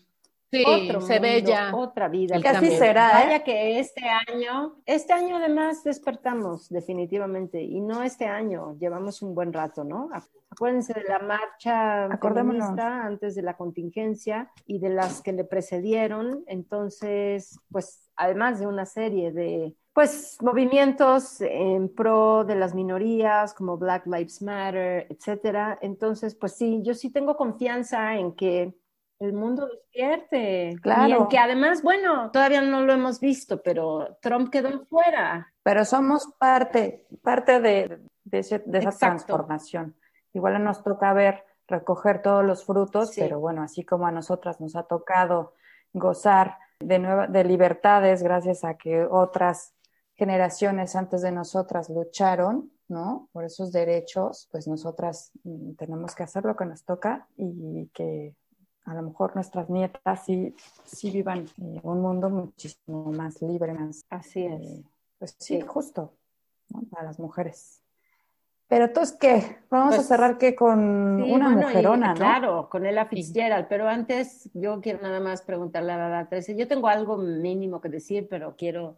Sí, otro se ve mundo, ya. otra vida. Que así será, ¿eh? Vaya que este año, este año además despertamos definitivamente y no este año, llevamos un buen rato, ¿no? Acuérdense de la marcha feminista antes de la contingencia y de las que le precedieron, entonces, pues además de una serie de pues movimientos en pro de las minorías como Black Lives Matter, etcétera. Entonces, pues sí, yo sí tengo confianza en que el mundo despierte. Claro. Y que además, bueno, todavía no lo hemos visto, pero Trump quedó fuera. Pero somos parte, parte de, de, ese- de esa Exacto. transformación. Igual nos toca ver recoger todos los frutos, Sí. pero bueno, así como a nosotras nos ha tocado gozar de, nueva- de libertades gracias a que otras generaciones antes de nosotras lucharon, ¿no? Por esos derechos, pues nosotras mm, tenemos que hacer lo que nos toca y que a lo mejor nuestras nietas sí, sí vivan eh, un mundo muchísimo más libre, más, Así es. eh, pues sí, Sí. justo, ¿no? Para las mujeres. Pero entonces, ¿qué? Vamos a Pues, cerrar que con Sí, una bueno, y- mujerona, ¿no? Claro, con Ella Fitzgerald, pero antes yo quiero nada más preguntarle a la Teresa. Yo tengo algo mínimo que decir, pero quiero,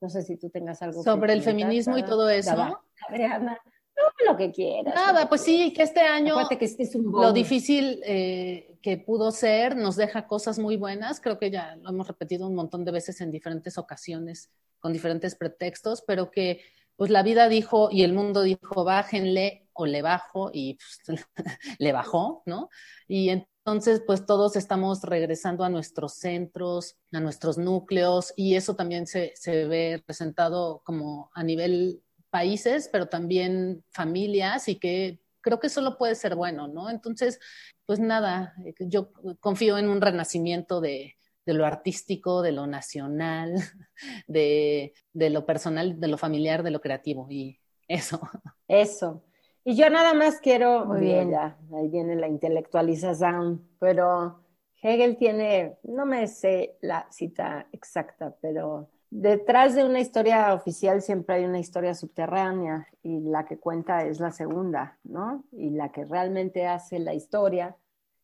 no sé si tú tengas algo que Sobre el comentar, feminismo y todo eso. Adriana, no, lo que quieras. Nada, pues quieras. sí, que este año que este es un lo difícil eh, que pudo ser nos deja cosas muy buenas. Creo que ya lo hemos repetido un montón de veces en diferentes ocasiones, con diferentes pretextos, pero que pues la vida dijo y el mundo dijo, bájenle o le bajo y pues, le bajó, ¿no? Y entonces pues todos estamos regresando a nuestros centros, a nuestros núcleos y eso también se, se ve presentado como a nivel países, pero también familias y que creo que solo puede ser bueno, ¿no? Entonces, pues nada, yo confío en un renacimiento de, de lo artístico, de lo nacional, de, de lo personal, de lo familiar, de lo creativo y eso. Eso. Y yo nada más quiero, Muy bien, bien. ya, ahí viene la intelectualización, pero Hegel tiene, no me sé la cita exacta, pero detrás de una historia oficial siempre hay una historia subterránea y la que cuenta es la segunda, ¿no? Y la que realmente hace la historia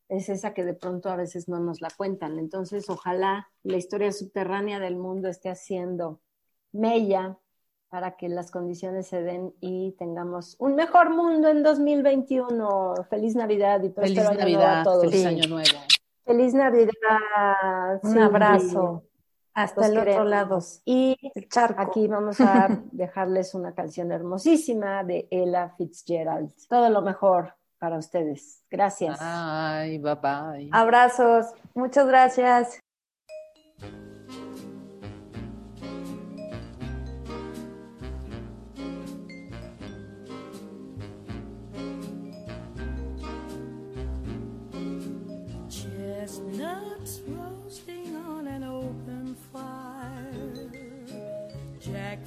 es esa que de pronto a veces no nos la cuentan. Entonces, ojalá la historia subterránea del mundo esté haciendo mella para que las condiciones se den y tengamos un mejor mundo en 2021. Feliz Navidad y Feliz próspero año nuevo Navidad, a todos. feliz año nuevo. Feliz Navidad. Un abrazo. Hasta Los el otro lado. Y El charco. aquí vamos a dejarles una canción hermosísima de Ella Fitzgerald. Todo lo mejor para ustedes. Gracias. Bye bye. Abrazos. Muchas gracias.